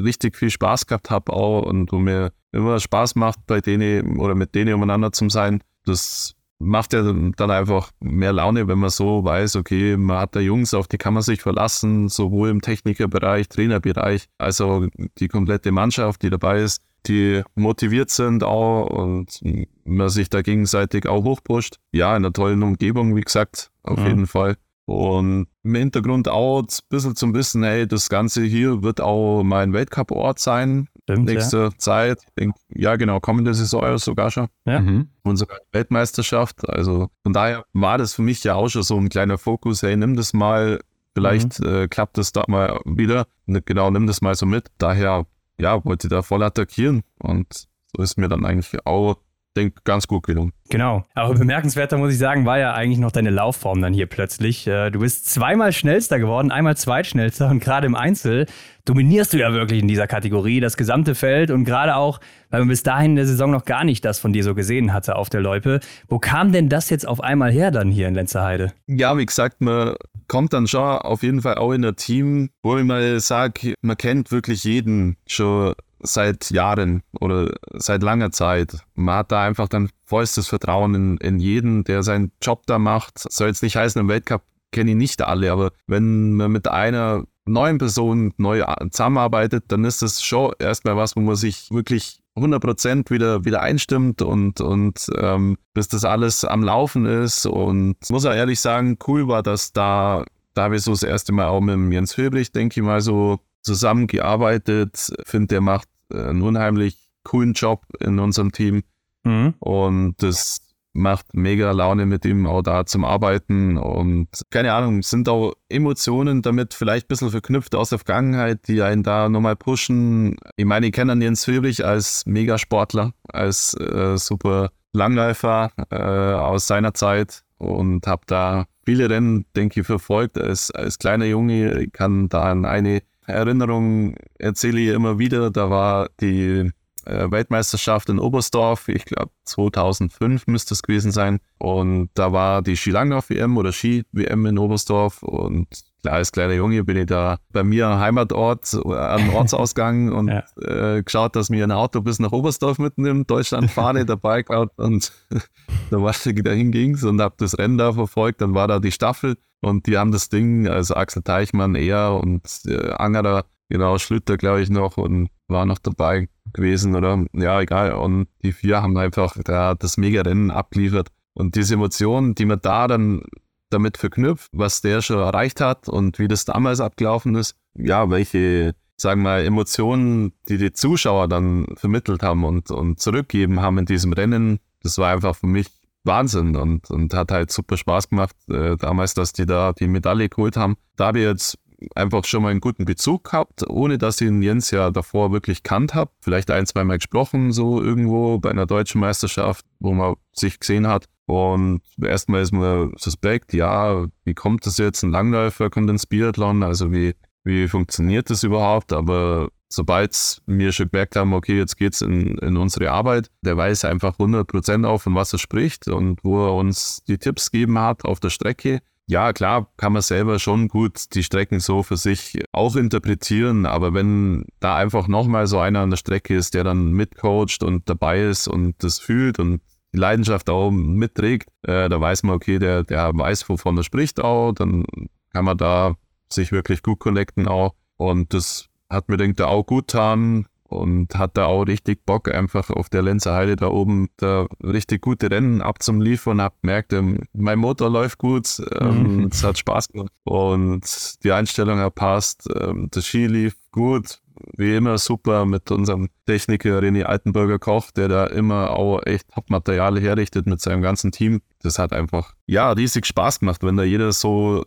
richtig viel Spaß gehabt habe auch und wo mir immer Spaß macht, bei denen oder mit denen umeinander zu sein. Das macht ja dann einfach mehr Laune, wenn man so weiß, okay, man hat da Jungs, auf die kann man sich verlassen, sowohl im Technikerbereich, Trainerbereich, als auch die komplette Mannschaft, die dabei ist die motiviert sind auch und man sich da gegenseitig auch hochpusht. Ja, in einer tollen Umgebung, wie gesagt, auf mhm. jeden Fall. Und im Hintergrund auch ein bisschen zum Wissen, hey, das Ganze hier wird auch mein Weltcup-Ort sein. Stimmt, nächste ja. Zeit. Denk, ja, genau, kommende Saison sogar schon. Ja. Mhm. Und sogar Weltmeisterschaft. Also von daher war das für mich ja auch schon so ein kleiner Fokus, hey, nimm das mal, vielleicht mhm. äh, klappt das da mal wieder. Genau, nimm das mal so mit. Daher ja, wollte da voll attackieren. Und so ist mir dann eigentlich auch, denke ganz gut gelungen. Genau. Aber bemerkenswerter muss ich sagen, war ja eigentlich noch deine Laufform dann hier plötzlich. Äh, du bist zweimal schnellster geworden, einmal zweitschnellster und gerade im Einzel dominierst du ja wirklich in dieser Kategorie das gesamte Feld und gerade auch, weil man bis dahin in der Saison noch gar nicht das von dir so gesehen hatte auf der Loipe. Wo kam denn das jetzt auf einmal her dann hier in Lenzerheide? Ja, wie gesagt, man kommt dann schon auf jeden Fall auch in ein Team, wo ich mal sage, man kennt wirklich jeden schon seit Jahren oder seit langer Zeit. Man hat da einfach dann vollstes Vertrauen in, in jeden, der seinen Job da macht. Soll jetzt nicht heißen, im Weltcup kenne ich nicht alle, aber wenn man mit einer neuen Person neu zusammenarbeitet, dann ist das schon erstmal was, wo man sich wirklich 100% wieder, wieder einstimmt und, und ähm, bis das alles am Laufen ist. Und muss auch ehrlich sagen, cool war, dass da, da ich so das erste Mal auch mit Jens Höbrich, denke ich mal, so zusammengearbeitet. Finde, der macht äh, einen unheimlich coolen Job in unserem Team. Mhm. Und das macht mega Laune mit ihm auch da zum Arbeiten und keine Ahnung, sind auch Emotionen damit vielleicht ein bisschen verknüpft aus der Vergangenheit, die einen da nochmal pushen. Ich meine, ich kenne Jens Höbrich als Megasportler, als äh, super Langläufer äh, aus seiner Zeit und habe da viele Rennen, denke ich, verfolgt als, als kleiner Junge. Ich kann da an eine Erinnerung erzähle ich immer wieder. Da war die äh, Weltmeisterschaft in Oberstdorf, ich glaube 2005 müsste es gewesen sein. Und da war die Skilanglauf-WM oder Ski-WM in Oberstdorf und klar, als kleiner Junge bin ich da bei mir am Heimatort äh, am Ortsausgang und ja. äh, geschaut, dass mir ein Auto bis nach Oberstdorf mitnimmt, Deutschlandfahne dabei gehabt und da war ich da hinging und habe das Rennen da verfolgt. Dann war da die Staffel und die haben das Ding, also Axel Teichmann, er und äh, Angerer, genau, Schlüter, glaube ich, noch und war noch dabei gewesen oder ja, egal. Und die vier haben einfach da das Mega-Rennen abgeliefert. Und diese Emotionen, die man da dann damit verknüpft, was der schon erreicht hat und wie das damals abgelaufen ist, ja, welche, sagen wir mal, Emotionen, die die Zuschauer dann vermittelt haben und, und zurückgeben haben in diesem Rennen, das war einfach für mich Wahnsinn und, und hat halt super Spaß gemacht, äh, damals, dass die da die Medaille geholt haben. Da habe ich jetzt einfach schon mal einen guten Bezug gehabt, ohne dass ich ihn Jens ja davor wirklich kannt habe. Vielleicht ein, zwei Mal gesprochen, so irgendwo bei einer deutschen Meisterschaft, wo man sich gesehen hat. Und erstmal ist man suspekt, ja, wie kommt das jetzt? Ein Langläufer kommt ins Biathlon, also wie, wie funktioniert das überhaupt? Aber sobald wir schon gemerkt haben, okay, jetzt geht's in, in unsere Arbeit, der weiß einfach 100% auf, von was er spricht und wo er uns die Tipps gegeben hat auf der Strecke. Ja, klar, kann man selber schon gut die Strecken so für sich auch interpretieren, aber wenn da einfach nochmal so einer an der Strecke ist, der dann mitcoacht und dabei ist und das fühlt und die Leidenschaft auch mitträgt, äh, da weiß man, okay, der, der weiß, wovon er spricht auch, dann kann man da sich wirklich gut connecten auch. Und das hat mir, denke ich, auch gut getan und hat da auch richtig Bock, einfach auf der Lenzer Heide da oben da richtig gute Rennen abzuliefern. Hab gemerkt, ähm, mein Motor läuft gut, ähm, mhm. es hat Spaß gemacht und die Einstellung hat passt. Ähm, das Ski lief gut, wie immer super mit unserem Techniker René Altenburger Koch, der da immer auch echt Top-Material herrichtet mit seinem ganzen Team. Das hat einfach, ja, riesig Spaß gemacht, wenn da jeder so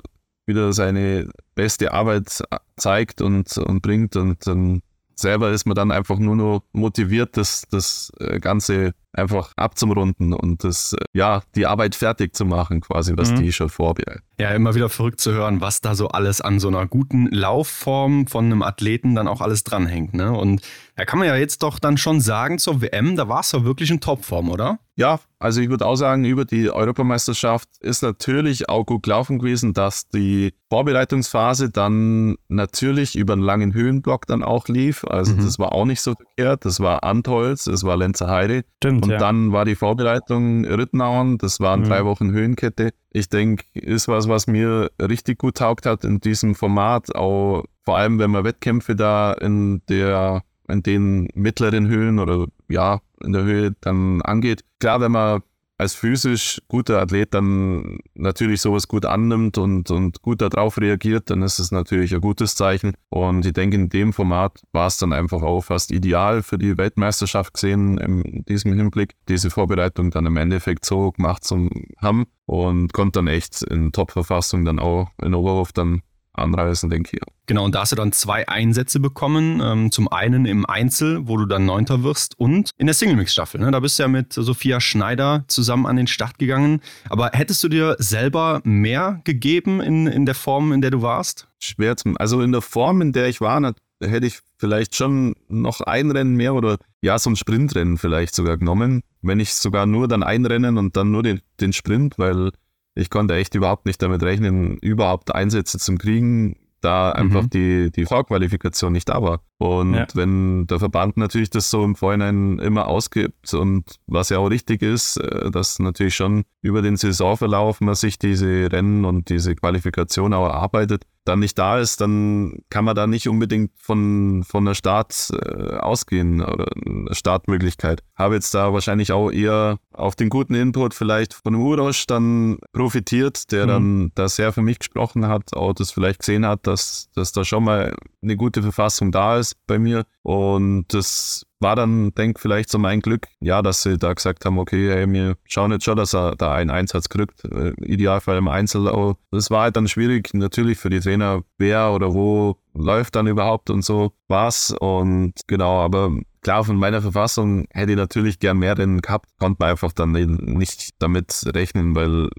wieder seine beste Arbeit zeigt und, und bringt. Und dann selber ist man dann einfach nur noch motiviert, das, das äh, Ganze einfach abzumrunden und das, ja, die Arbeit fertig zu machen, quasi, was mhm. die schon vorbereitet. Ja, immer wieder verrückt zu hören, was da so alles an so einer guten Laufform von einem Athleten dann auch alles dranhängt. Ne? Und da kann man ja jetzt doch dann schon sagen, zur WM, da war es ja wirklich in Topform, oder? Ja, also ich würde auch sagen, über die Europameisterschaft ist natürlich auch gut gelaufen gewesen, dass die Vorbereitungsphase dann natürlich über einen langen Höhenblock dann auch lief. Also mhm. das war auch nicht so verkehrt. Das war Antolz, das war Lenzer Heide. Stimmt, und ja. dann war die Vorbereitung Rittenauern, das waren mhm. drei Wochen Höhenkette. Ich denke, ist was, was mir richtig gut taugt hat in diesem Format. Auch vor allem, wenn man Wettkämpfe da in der in den mittleren Höhen oder ja, in der Höhe dann angeht. Klar, wenn man als physisch guter Athlet dann natürlich sowas gut annimmt und, und gut darauf reagiert, dann ist es natürlich ein gutes Zeichen. Und ich denke, in dem Format war es dann einfach auch fast ideal für die Weltmeisterschaft gesehen, in diesem Hinblick, diese Vorbereitung dann im Endeffekt so gemacht zu haben und konnte dann echt in Top-Verfassung dann auch in Oberhof dann anreisen, denke ich. Genau, und da hast du dann zwei Einsätze bekommen. Ähm, zum einen im Einzel, wo du dann Neunter wirst, und in der Single-Mix-Staffel. Ne? Da bist du ja mit Sophia Schneider zusammen an den Start gegangen. Aber hättest du dir selber mehr gegeben in, in der Form, in der du warst? Schwer zum. Also in der Form, in der ich war, hätte ich vielleicht schon noch ein Rennen mehr oder ja, so ein Sprintrennen vielleicht sogar genommen. Wenn ich sogar nur dann ein Rennen und dann nur den, den Sprint, weil ich konnte echt überhaupt nicht damit rechnen, überhaupt Einsätze zu kriegen, da einfach mhm. die, die Vorqualifikation nicht da war. Und ja. wenn der Verband natürlich das so im Vorhinein immer ausgibt und was ja auch richtig ist, äh, dass natürlich schon über den Saisonverlauf man sich diese Rennen und diese Qualifikation auch erarbeitet, dann nicht da ist, dann kann man da nicht unbedingt von, von der Start äh, ausgehen oder eine Startmöglichkeit. Habe jetzt da wahrscheinlich auch eher auf den guten Input vielleicht von Urosch dann profitiert, der mhm. dann da sehr für mich gesprochen hat, auch das vielleicht gesehen hat, dass, dass da schon mal eine gute Verfassung da ist bei mir. Und das war dann, denke vielleicht so mein Glück, ja, dass sie da gesagt haben, okay, hey, wir schauen jetzt schon, dass er da einen Einsatz kriegt, äh, Idealfall im Einzel. Aber das war halt dann schwierig, natürlich für die Trainer, wer oder wo läuft dann überhaupt und so was. Und genau, aber klar, von meiner Verfassung hätte ich natürlich gern mehr Rennen gehabt, konnte man einfach dann nicht damit rechnen, weil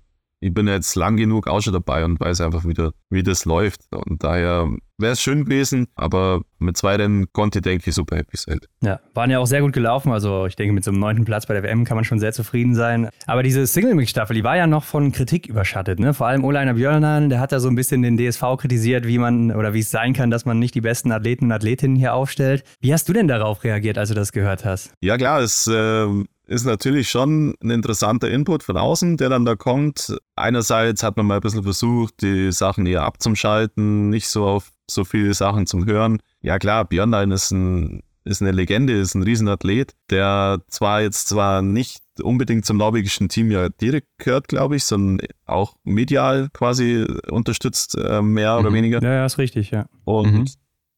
ich bin jetzt lang genug auch schon dabei und weiß einfach wieder, wie das läuft. Und daher wäre es schön gewesen, aber mit zwei Rennen konnte ich, denke ich, super happy sein. Ja, waren ja auch sehr gut gelaufen. Also ich denke, mit so einem neunten Platz bei der WM kann man schon sehr zufrieden sein. Aber diese Single-Mix-Staffel, die war ja noch von Kritik überschattet. Ne? Vor allem Olainer Björnan, der hat ja so ein bisschen den DSV kritisiert, wie man oder wie es sein kann, dass man nicht die besten Athleten und Athletinnen hier aufstellt. Wie hast du denn darauf reagiert, als du das gehört hast? Ja klar, es äh, ist natürlich schon ein interessanter Input von außen, der dann da kommt. Einerseits hat man mal ein bisschen versucht, die Sachen eher abzuschalten, nicht so auf so viele Sachen zum Hören. Ja klar, Björnlein ist ein ist eine Legende, ist ein Riesenathlet, der zwar jetzt zwar nicht unbedingt zum norwegischen Team ja direkt gehört, glaube ich, sondern auch medial quasi unterstützt, äh, mehr mhm. oder weniger. Ja, ja, ist richtig, ja. Und mhm.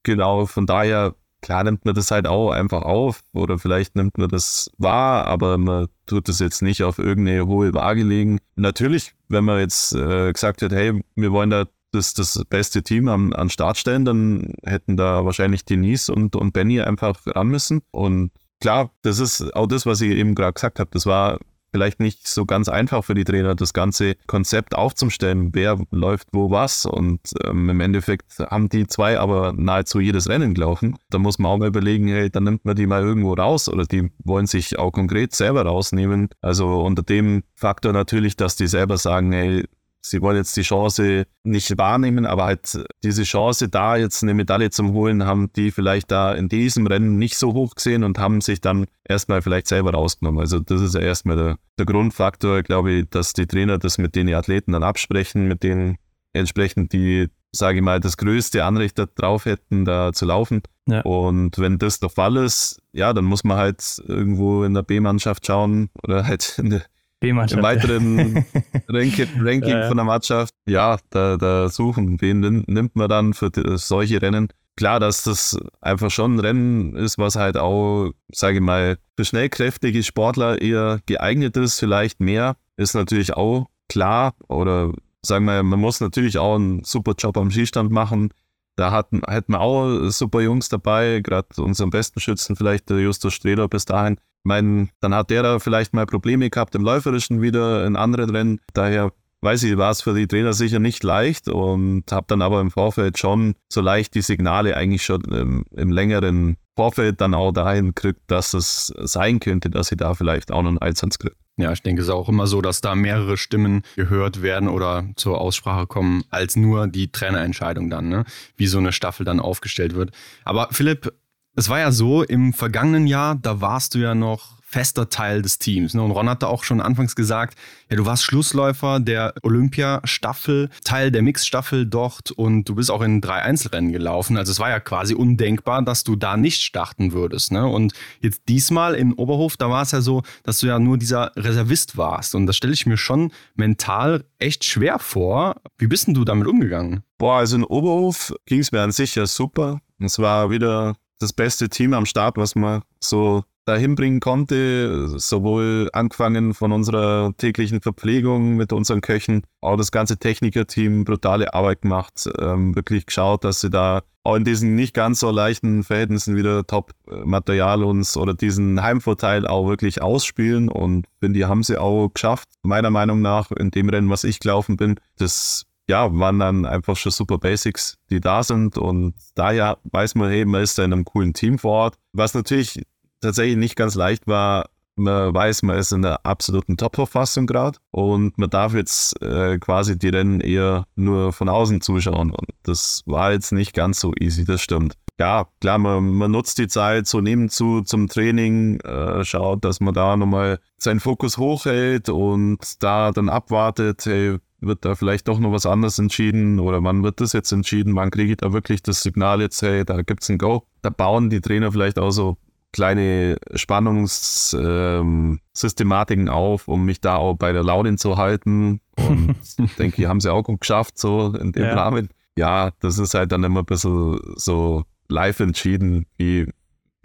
genau, von daher klar nimmt man das halt auch einfach auf oder vielleicht nimmt man das wahr, aber man tut das jetzt nicht auf irgendeine hohe Waage legen. Natürlich, wenn man jetzt äh, gesagt hat, hey, wir wollen da das, das beste Team am, an Start stellen, dann hätten da wahrscheinlich Denise und, und Benny einfach ran müssen. Und klar, das ist auch das, was ich eben gerade gesagt habe. Das war vielleicht nicht so ganz einfach für die Trainer, das ganze Konzept aufzustellen, wer läuft wo was. Und ähm, im Endeffekt haben die zwei aber nahezu jedes Rennen gelaufen. Da muss man auch mal überlegen, hey, dann nimmt man die mal irgendwo raus oder die wollen sich auch konkret selber rausnehmen. Also unter dem Faktor natürlich, dass die selber sagen, hey, sie wollen jetzt die Chance nicht wahrnehmen, aber halt diese Chance da jetzt eine Medaille zum Holen, haben die vielleicht da in diesem Rennen nicht so hoch gesehen und haben sich dann erstmal vielleicht selber rausgenommen. Also das ist ja erstmal der, der Grundfaktor, glaube ich, dass die Trainer das mit den Athleten dann absprechen, mit denen entsprechend die, sage ich mal, das größte Anrecht darauf hätten, da zu laufen. Ja. Und wenn das der Fall ist, ja, dann muss man halt irgendwo in der B-Mannschaft schauen oder halt in der im weiteren Ranking, Ranking ja, ja. von der Mannschaft, ja, da, da suchen, wen nimmt man dann für solche Rennen. Klar, dass das einfach schon ein Rennen ist, was halt auch, sage ich mal, für schnellkräftige Sportler eher geeignet ist, vielleicht mehr, ist natürlich auch klar. Oder sagen wir, man muss natürlich auch einen super Job am Skistand machen. Da hatten, hätten wir auch super Jungs dabei, gerade unseren besten Schützen, vielleicht der Justus Strehler bis dahin, meine, dann hat der da vielleicht mal Probleme gehabt im Läuferischen wieder in anderen Rennen. Daher weiß ich, war es für die Trainer sicher nicht leicht und habe dann aber im Vorfeld schon so leicht die Signale eigentlich schon im, im längeren Vorfeld dann auch dahin kriegt, dass es sein könnte, dass sie da vielleicht auch noch einen Einsatz kriegt. Ja, ich denke, es ist auch immer so, dass da mehrere Stimmen gehört werden oder zur Aussprache kommen, als nur die Trainerentscheidung dann, ne? wie so eine Staffel dann aufgestellt wird. Aber Philipp, es war ja so, im vergangenen Jahr, da warst du ja noch fester Teil des Teams. Ne? Und Ron hatte auch schon anfangs gesagt, ja, du warst Schlussläufer der Olympia-Staffel, Teil der Mix-Staffel dort und du bist auch in drei Einzelrennen gelaufen. Also es war ja quasi undenkbar, dass du da nicht starten würdest. Ne? Und jetzt diesmal in Oberhof, da war es ja so, dass du ja nur dieser Reservist warst. Und das stelle ich mir schon mental echt schwer vor. Wie bist denn du damit umgegangen? Boah, also in Oberhof ging es mir an sich ja super. Es war wieder das beste Team am Start, was man so dahin bringen konnte, sowohl angefangen von unserer täglichen Verpflegung mit unseren Köchen, auch das ganze Technikerteam brutale Arbeit gemacht, ähm, wirklich geschaut, dass sie da auch in diesen nicht ganz so leichten Verhältnissen wieder Top-Material uns oder diesen Heimvorteil auch wirklich ausspielen. Und finde, die haben sie auch geschafft, meiner Meinung nach, in dem Rennen, was ich gelaufen bin, das ja, waren dann einfach schon super Basics, die da sind. Und daher weiß man, hey, man ist da in einem coolen Team vor Ort. Was natürlich tatsächlich nicht ganz leicht war, man weiß, man ist in der absoluten Top-Verfassung gerade und man darf jetzt äh, quasi die Rennen eher nur von außen zuschauen. Und das war jetzt nicht ganz so easy, das stimmt. Ja, klar, man, man nutzt die Zeit so nebenzu zum Training, äh, schaut, dass man da nochmal seinen Fokus hochhält und da dann abwartet, hey, wird da vielleicht doch noch was anderes entschieden oder wann wird das jetzt entschieden, wann kriege ich da wirklich das Signal jetzt, hey, da gibt es ein Go. Da bauen die Trainer vielleicht auch so kleine Spannungssystematiken ähm, auf, um mich da auch bei der Laune zu halten. Und ich denke, die haben sie auch gut geschafft, so in dem ja. Rahmen. Ja, das ist halt dann immer ein bisschen so live entschieden, wie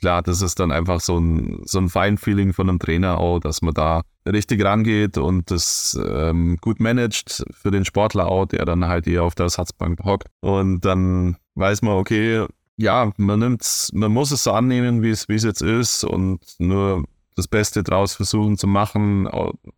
klar, das ist dann einfach so ein, so ein Feinfeeling von einem Trainer auch, dass man da richtig rangeht und das ähm, gut managt für den Sportler auch, der dann halt eher auf der Ersatzbank hockt. Und dann weiß man, okay, ja, man nimmt man muss es so annehmen, wie es, wie es jetzt ist und nur das Beste draus versuchen zu machen.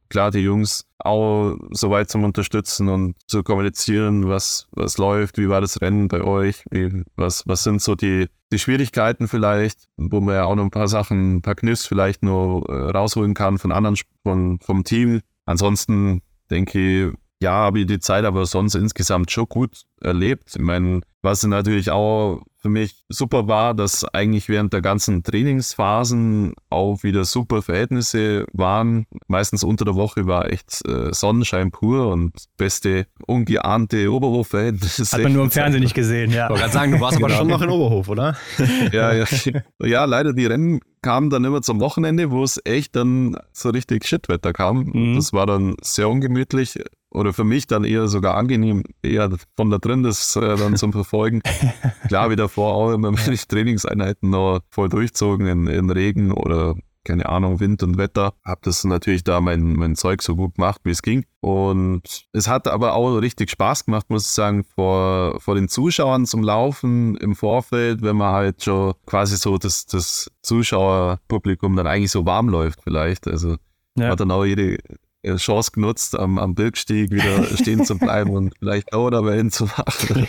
Klar, die Jungs auch so weit zum Unterstützen und zu kommunizieren, was, was läuft, wie war das Rennen bei euch, wie, was, was sind so die, die Schwierigkeiten vielleicht, wo man ja auch noch ein paar Sachen, ein paar Kniffs vielleicht nur äh, rausholen kann von anderen, von, vom Team. Ansonsten denke ich, ja, habe ich die Zeit aber sonst insgesamt schon gut erlebt. Ich meine, was natürlich auch für mich super war, dass eigentlich während der ganzen Trainingsphasen auch wieder super Verhältnisse waren. Meistens unter der Woche war echt äh, Sonnenschein pur und beste ungeahnte Oberhofverhältnisse. Hat man nur im Fernsehen nicht gesehen, ja. Ich wollte gerade sagen, du warst aber genau. schon noch in Oberhof, oder? ja, ja. Ja, leider die Rennen kamen dann immer zum Wochenende, wo es echt dann so richtig Shitwetter kam. Mhm. Das war dann sehr ungemütlich oder für mich dann eher sogar angenehm, eher von da drin das äh, dann zum Verfolgen. Klar, wie davor auch immer wenn ich Trainingseinheiten noch voll durchzogen in, in Regen oder keine Ahnung, Wind und Wetter. Hab das natürlich da mein, mein Zeug so gut gemacht, wie es ging. Und es hat aber auch richtig Spaß gemacht, muss ich sagen, vor, vor den Zuschauern zum Laufen im Vorfeld, wenn man halt schon quasi so das, das Zuschauerpublikum dann eigentlich so warm läuft vielleicht. Also Ja. Hat dann auch jede Chance genutzt, am, am Birkstieg wieder stehen zu bleiben und vielleicht Dauerwellen zu machen.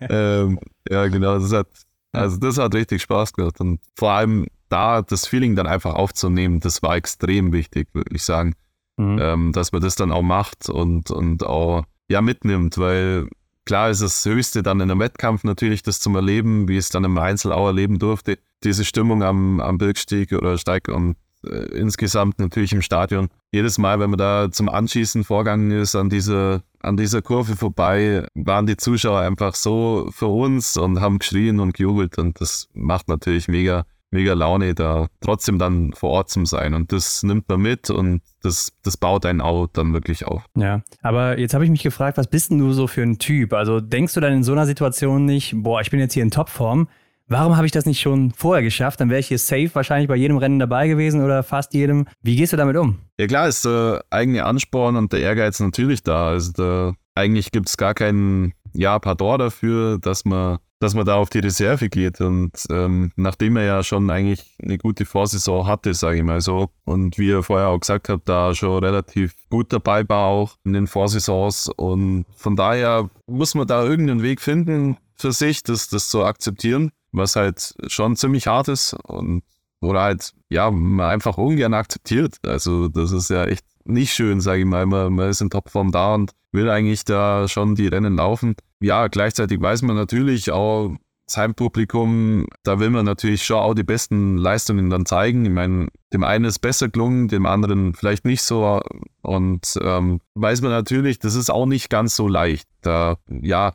ähm, ja, genau. Das hat, also das hat richtig Spaß gemacht. Und vor allem da das Feeling dann einfach aufzunehmen, das war extrem wichtig, würde ich sagen. Mhm. Ähm, dass man das dann auch macht und, und auch ja mitnimmt, weil klar ist das Höchste dann in einem Wettkampf natürlich das zum Erleben, wie es dann im Einzel auch erleben durfte. Diese Stimmung am, am Birkstieg oder Steig und äh, insgesamt natürlich im Stadion. Jedes Mal, wenn man da zum Anschießen vorgegangen ist, an dieser, an dieser Kurve vorbei, waren die Zuschauer einfach so für uns und haben geschrien und gejubelt und das macht natürlich mega, mega Laune, da trotzdem dann vor Ort zu sein. Und das nimmt man mit und das, das baut einen auch dann wirklich auf. Ja, aber jetzt habe ich mich gefragt, was bist denn du so für ein Typ? Also denkst du dann in so einer Situation nicht, boah, ich bin jetzt hier in Topform, Warum habe ich das nicht schon vorher geschafft? Dann wäre ich hier safe wahrscheinlich bei jedem Rennen dabei gewesen oder fast jedem. Wie gehst du damit um? Ja klar, ist der eigene Ansporn und der Ehrgeiz natürlich da. Also da, eigentlich gibt es gar keinen ja, Pardon dafür, dass man, dass man da auf die Reserve geht. Und ähm, nachdem er ja schon eigentlich eine gute Vorsaison hatte, sage ich mal so, und wie ihr vorher auch gesagt habt, da schon relativ gut dabei war auch in den Vorsaisons. Und von daher muss man da irgendeinen Weg finden für sich, das, das zu akzeptieren was halt schon ziemlich hart ist und oder halt, ja, man einfach ungern akzeptiert. Also das ist ja echt nicht schön, sage ich mal. Man, man ist in Topform da und will eigentlich da schon die Rennen laufen. Ja, gleichzeitig weiß man natürlich auch, das Heimpublikum, da will man natürlich schon auch die besten Leistungen dann zeigen. Ich meine, dem einen ist besser gelungen, dem anderen vielleicht nicht so. Und ähm, weiß man natürlich, das ist auch nicht ganz so leicht, da ja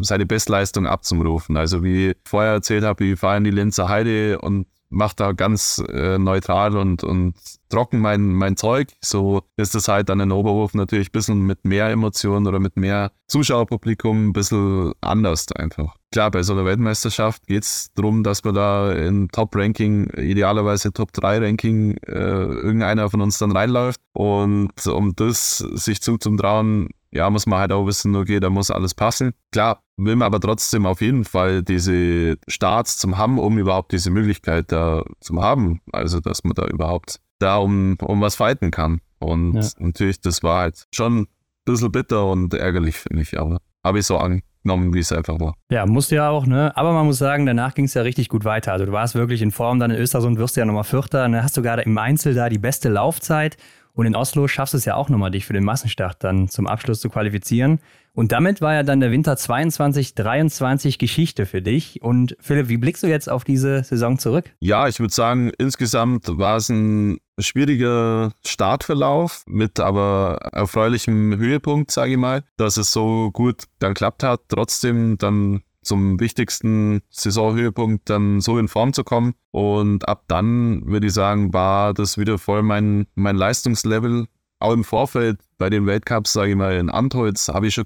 seine Bestleistung abzurufen. Also wie ich vorher erzählt habe, ich fahre in die Linzer Heide und mache da ganz äh, neutral und, und trocken mein, mein Zeug. So ist es halt dann in Oberhof natürlich ein bisschen mit mehr Emotionen oder mit mehr Zuschauerpublikum ein bisschen anders einfach. Klar, bei so einer Weltmeisterschaft geht es darum, dass man da in Top-Ranking, idealerweise Top-3-Ranking, äh, irgendeiner von uns dann reinläuft. Und um das sich zuzutrauen, ja, muss man halt auch wissen, okay, da muss alles passen. Klar, will man aber trotzdem auf jeden Fall diese Starts zum haben, um überhaupt diese Möglichkeit da zu haben. Also, dass man da überhaupt da um, um was fighten kann. Und ja. natürlich, das war halt schon ein bisschen bitter und ärgerlich für mich, aber habe ich so angenommen, wie es einfach war. Ja, musste ja auch, ne? Aber man muss sagen, danach ging es ja richtig gut weiter. Also du warst wirklich in Form dann in Östersund, wirst du ja nochmal Vierter. Dann hast du gerade im Einzel da die beste Laufzeit. Und in Oslo schaffst du es ja auch nochmal, dich für den Massenstart dann zum Abschluss zu qualifizieren. Und damit war ja dann der Winter 22, 23 Geschichte für dich. Und Philipp, wie blickst du jetzt auf diese Saison zurück? Ja, ich würde sagen, insgesamt war es ein schwieriger Startverlauf mit aber erfreulichem Höhepunkt, sage ich mal, dass es so gut dann klappt hat. Trotzdem dann zum wichtigsten Saisonhöhepunkt dann so in Form zu kommen. Und ab dann, würde ich sagen, war das wieder voll mein, mein Leistungslevel. Auch im Vorfeld bei den Weltcups, sage ich mal, in Antholz habe ich schon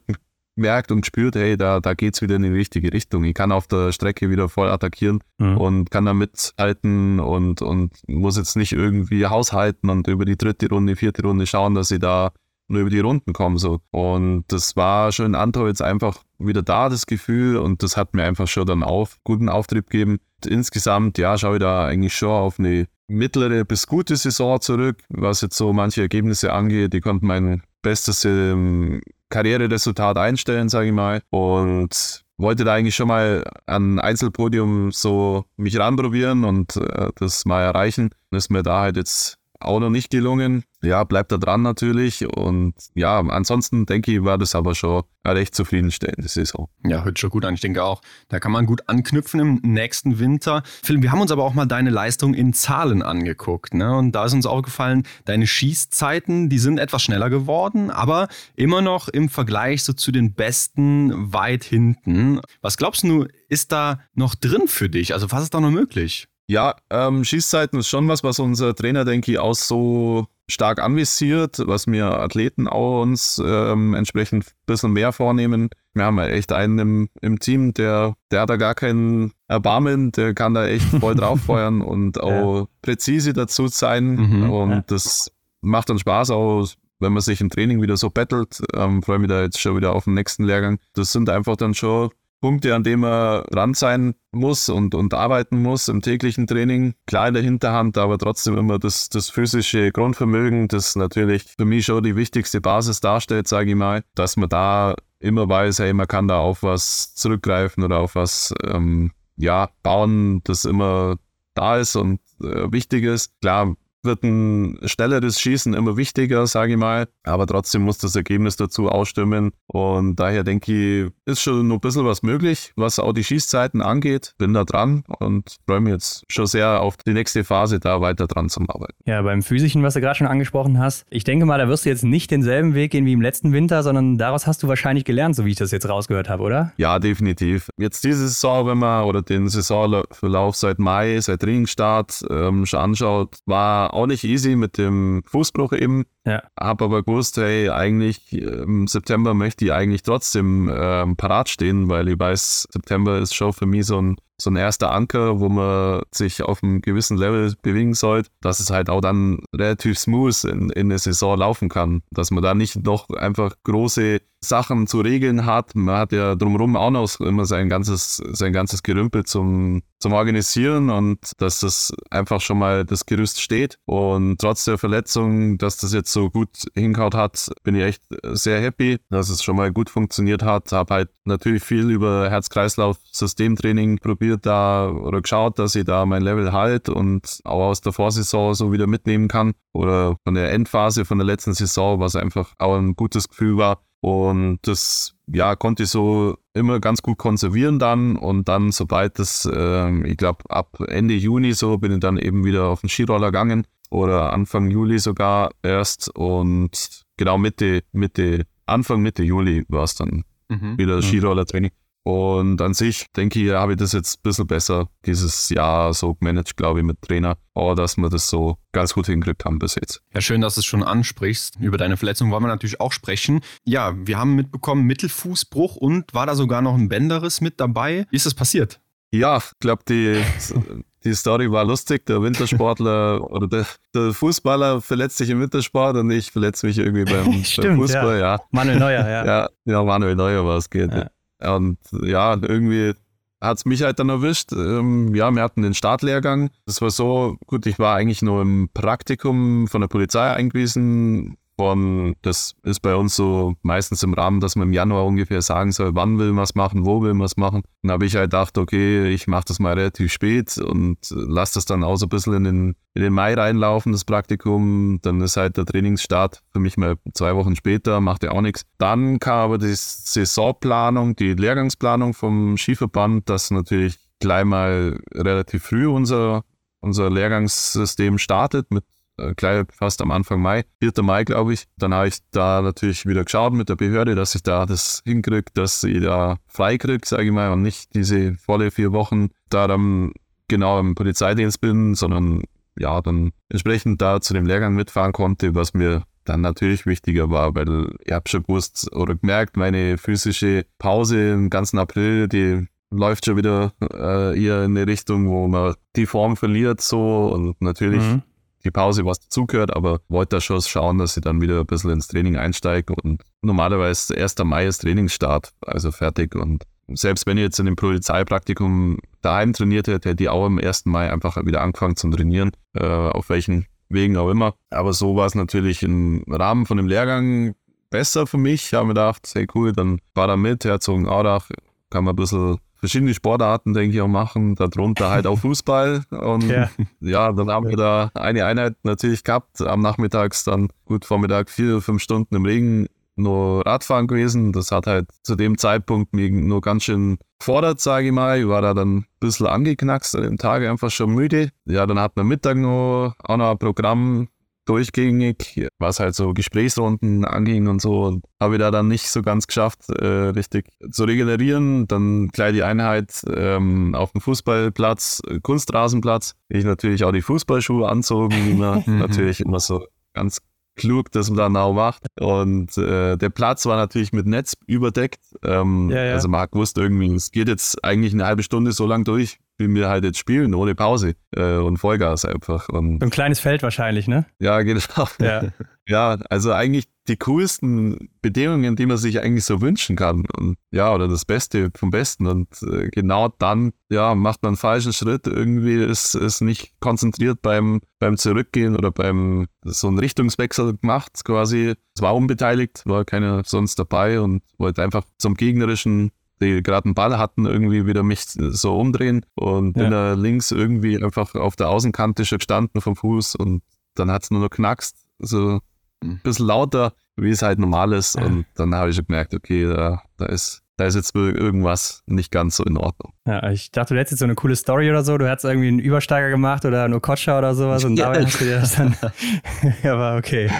gemerkt und gespürt, hey, da, da geht es wieder in die richtige Richtung. Ich kann auf der Strecke wieder voll attackieren mhm. und kann da mithalten und, und muss jetzt nicht irgendwie haushalten und über die dritte Runde, vierte Runde schauen, dass ich da nur über die Runden komme. So. Und das war schon in Antolz einfach wieder da, das Gefühl. Und das hat mir einfach schon dann auf, guten Auftrieb gegeben. Insgesamt, ja, schaue ich da eigentlich schon auf eine mittlere bis gute Saison zurück, was jetzt so manche Ergebnisse angeht. Die konnten mein bestes ähm, Karriereresultat einstellen, sage ich mal. Und wollte da eigentlich schon mal an Einzelpodium so mich ranprobieren und äh, das mal erreichen. Und ist mir da halt jetzt auch noch nicht gelungen. Ja, bleibt da dran natürlich. Und ja, ansonsten denke ich, war das aber schon recht zufriedenstellende Saison. Ja, hört schon gut an. Ich denke auch, da kann man gut anknüpfen im nächsten Winter. Philipp, wir haben uns aber auch mal deine Leistung in Zahlen angeguckt. Ne? Und da ist uns aufgefallen, deine Schießzeiten, die sind etwas schneller geworden, aber immer noch im Vergleich so zu den Besten weit hinten. Was glaubst du, ist da noch drin für dich? Also was ist da noch möglich? Ja, ähm, Schießzeiten ist schon was, was unser Trainer, denke ich, auch so stark anvisiert, was wir Athleten auch uns ähm, entsprechend ein bisschen mehr vornehmen. Wir haben ja echt einen im, im Team, der, der hat da gar keinen Erbarmen, der kann da echt voll drauf feuern und auch ja. präzise dazu sein. Mhm, und ja. das macht dann Spaß auch, wenn man sich im Training wieder so battelt. Ähm, freue mich da jetzt schon wieder auf den nächsten Lehrgang. Das sind einfach dann schon Punkte, an denen man dran sein muss und, und arbeiten muss im täglichen Training. Klar in der Hinterhand, aber trotzdem immer das, das physische Grundvermögen, das natürlich für mich schon die wichtigste Basis darstellt, sage ich mal, dass man da immer weiß, hey, man kann da auf was zurückgreifen oder auf was ähm, ja, bauen, das immer da ist und äh, wichtig ist. Klar, wird ein schnelleres Schießen immer wichtiger, sage ich mal. Aber trotzdem muss das Ergebnis dazu ausstimmen. Und daher denke ich, ist schon noch ein bisschen was möglich, was auch die Schießzeiten angeht. Bin da dran und freue mich jetzt schon sehr auf die nächste Phase, da weiter dran zu arbeiten. Ja, beim Physischen, was du gerade schon angesprochen hast, ich denke mal, da wirst du jetzt nicht denselben Weg gehen wie im letzten Winter, sondern daraus hast du wahrscheinlich gelernt, so wie ich das jetzt rausgehört habe, oder? Ja, definitiv. Jetzt diese Saison, wenn man oder den Saisonverlauf seit Mai, seit Trainingsstart ähm, schon anschaut, war auch nicht easy mit dem Fußbruch eben. Ja. Habe aber gewusst, hey, eigentlich im September möchte ich eigentlich trotzdem ähm, parat stehen, weil ich weiß, September ist schon für mich so ein so ein erster Anker, wo man sich auf einem gewissen Level bewegen sollte, dass es halt auch dann relativ smooth in, in eine Saison laufen kann. Dass man da nicht noch einfach große Sachen zu regeln hat. Man hat ja drumherum auch noch immer sein ganzes, sein ganzes Gerümpel zum, zum Organisieren und dass das einfach schon mal das Gerüst steht. Und trotz der Verletzung, dass das jetzt so gut hinkaut hat, bin ich echt sehr happy, dass es schon mal gut funktioniert hat. Habe halt natürlich viel über Herz-Kreislauf-Systemtraining probiert da oder geschaut, dass ich da mein Level halte und auch aus der Vorsaison so wieder mitnehmen kann. Oder von der Endphase von der letzten Saison, was einfach auch ein gutes Gefühl war. Und das ja, konnte ich so immer ganz gut konservieren dann. Und dann, sobald das, äh, ich glaube, ab Ende Juni so bin ich dann eben wieder auf den Skiroller gegangen. Oder Anfang Juli sogar erst. Und genau Mitte, Mitte, Anfang Mitte Juli war es dann mhm. wieder mhm. Skiroller-Training. Und an sich denke ich, habe ich das jetzt ein bisschen besser dieses Jahr so gemanagt, glaube ich, mit Trainer. Aber dass wir das so ganz gut hingekriegt haben bis jetzt. Ja, schön, dass du es schon ansprichst. Über deine Verletzung wollen wir natürlich auch sprechen. Ja, wir haben mitbekommen, Mittelfußbruch und war da sogar noch ein Bänderriss mit dabei. Wie ist das passiert? Ja, ich glaube, die, die Story war lustig. Der Wintersportler oder der, der, Fußballer verletzt sich im Wintersport und ich verletze mich irgendwie beim, Stimmt, beim Fußball. Ja. ja. Manuel Neuer, ja. ja. Ja, Manuel Neuer war es geht. Ja. Und ja, irgendwie hat es mich halt dann erwischt. Ähm, ja, wir hatten den Startlehrgang. Das war so, gut, ich war eigentlich nur im Praktikum von der Polizei eingewiesen, von, das ist bei uns so meistens im Rahmen, dass man im Januar ungefähr sagen soll, wann will man es machen, wo will man es machen. Dann habe ich halt gedacht, okay, ich mache das mal relativ spät und lasse das dann auch so ein bisschen in den, in den Mai reinlaufen, das Praktikum. Dann ist halt der Trainingsstart für mich mal zwei Wochen später, macht ja auch nichts. Dann kam aber die Saisonplanung, die Lehrgangsplanung vom Skiverband, das natürlich gleich mal relativ früh unser, unser Lehrgangssystem startet mit äh, gleich fast am Anfang Mai, 4. Mai, glaube ich. Dann habe ich da natürlich wieder geschaut mit der Behörde, dass ich da das hinkriege, dass ich da frei kriege, sage ich mal, und nicht diese volle vier Wochen da dann genau im Polizeidienst bin, sondern ja, dann entsprechend da zu dem Lehrgang mitfahren konnte, was mir dann natürlich wichtiger war, weil ich habe schon gewusst oder gemerkt, meine physische Pause im ganzen April, die läuft schon wieder äh, eher in eine Richtung, wo man die Form verliert so und natürlich mhm die Pause, was dazugehört, aber wollte da schon schauen, dass ich dann wieder ein bisschen ins Training einsteige und normalerweise 1. Mai ist Trainingsstart, also fertig und selbst wenn ich jetzt in dem Polizeipraktikum daheim trainiert hätte, hätte ich auch am 1. Mai einfach wieder angefangen zu trainieren, äh, auf welchen Wegen auch immer. Aber so war es natürlich im Rahmen von dem Lehrgang besser für mich. Ich habe mir gedacht, hey cool, dann war da mit, Herzogenaurach, kann man ein bisschen verschiedene Sportarten, denke ich, auch machen. Darunter halt auch Fußball. Und ja. ja. dann haben wir da eine Einheit natürlich gehabt. Am Nachmittags dann gut Vormittag vier, fünf Stunden im Regen nur Radfahren gewesen. Das hat halt zu dem Zeitpunkt mich nur ganz schön gefordert, sage ich mal. Ich war da dann ein bisschen angeknackst an dem Tag, einfach schon müde. Ja, dann hat man Mittag noch auch noch ein Programm durchgängig, was halt so Gesprächsrunden anging und so. Und habe ich da dann nicht so ganz geschafft, äh, richtig zu regenerieren. Dann gleich die Einheit ähm, auf dem Fußballplatz, äh, Kunstrasenplatz. Ich natürlich auch die Fußballschuhe anzogen, wie man natürlich immer so ganz klug, dass man da genau macht. Und äh, der Platz war natürlich mit Netz überdeckt. Ähm, ja, ja. Also hat gewusst irgendwie, es geht jetzt eigentlich eine halbe Stunde so lang durch, wie wir halt jetzt spielen, ohne Pause äh, und Vollgas einfach. Und ein kleines Feld wahrscheinlich, ne? Ja, genau. Ja. ja, also eigentlich die coolsten Bedingungen, die man sich eigentlich so wünschen kann. Und ja, oder das Beste vom Besten. Und äh, genau dann, ja, macht man einen falschen Schritt. Irgendwie ist es nicht konzentriert beim, beim Zurückgehen oder beim so einen Richtungswechsel gemacht, quasi. Es war unbeteiligt, war keiner sonst dabei und wollte einfach zum gegnerischen die gerade einen Ball hatten, irgendwie wieder mich so umdrehen und ja. bin da links irgendwie einfach auf der Außenkante schon gestanden vom Fuß und dann hat es nur noch knackst, so ein mhm. bisschen lauter, wie es halt normal ist und dann habe ich schon gemerkt, okay, da, da ist da ist jetzt irgendwas nicht ganz so in Ordnung. Ja, ich dachte, du hättest jetzt so eine coole Story oder so. Du hättest irgendwie einen Übersteiger gemacht oder einen Okocha oder sowas und dabei hast du dir das dann. ja, war okay.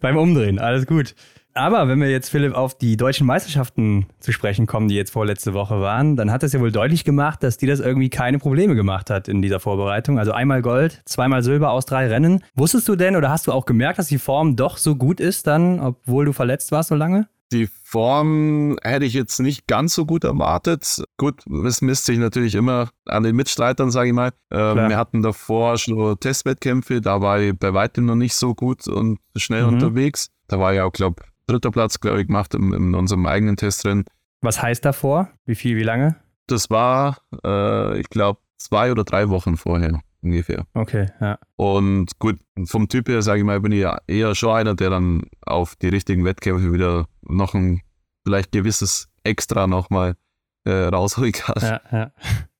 Beim Umdrehen, alles gut. Aber wenn wir jetzt, Philipp, auf die deutschen Meisterschaften zu sprechen kommen, die jetzt vorletzte Woche waren, dann hat es ja wohl deutlich gemacht, dass die das irgendwie keine Probleme gemacht hat in dieser Vorbereitung. Also einmal Gold, zweimal Silber aus drei Rennen. Wusstest du denn oder hast du auch gemerkt, dass die Form doch so gut ist dann, obwohl du verletzt warst so lange? Die Form hätte ich jetzt nicht ganz so gut erwartet. Gut, es misst sich natürlich immer an den Mitstreitern, sage ich mal. Ähm, wir hatten davor schon Testwettkämpfe, da war ich bei weitem noch nicht so gut und schnell mhm. unterwegs. Da war ich auch, glaube dritter Platz, glaube ich, gemacht in, in, unserem eigenen Testrennen. Was heißt davor? Wie viel, wie lange? Das war, äh, ich glaube, zwei oder drei Wochen vorher ungefähr. Okay, ja. Und gut, vom Typ her, sage ich mal, bin ich ja eher schon einer, der dann auf die richtigen Wettkämpfe wieder noch ein vielleicht gewisses Extra nochmal äh, rausholen kann. Ja, ja.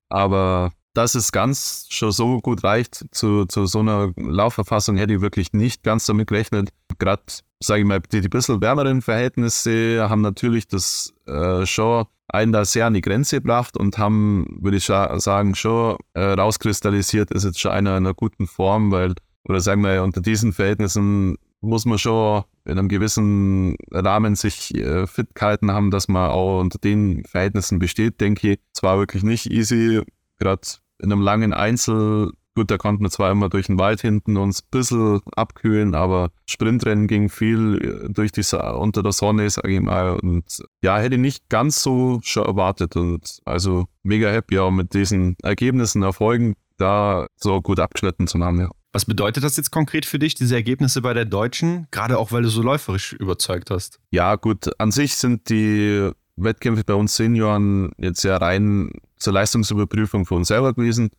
Aber dass es ganz schon so gut reicht zu, zu so einer Laufverfassung, hätte ich wirklich nicht ganz damit gerechnet. Gerade, sage ich mal, die, die bisschen wärmeren Verhältnisse haben natürlich das äh, schon einen da sehr an die Grenze gebracht und haben, würde ich sagen, schon äh, rauskristallisiert, ist jetzt schon einer in einer guten Form, weil, oder sagen wir, unter diesen Verhältnissen muss man schon in einem gewissen Rahmen sich äh, fit gehalten haben, dass man auch unter den Verhältnissen besteht, denke ich. Es war wirklich nicht easy, gerade in einem langen Einzel, gut, da konnten wir zwar immer durch den Wald hinten uns ein bisschen abkühlen, aber Sprintrennen ging viel äh, durch die, unter der Sonne, sage ich mal. Und ja, hätte ich nicht ganz so schon erwartet. Und also mega happy auch mit diesen Ergebnissen, Erfolgen, da so gut abgeschnitten zu haben, ja. Was bedeutet das jetzt konkret für dich, diese Ergebnisse bei der Deutschen? Gerade auch, weil du so läuferisch überzeugt hast. Ja, gut, an sich sind die Wettkämpfe bei uns Senioren jetzt ja rein zur Leistungsüberprüfung für uns selber gewesen.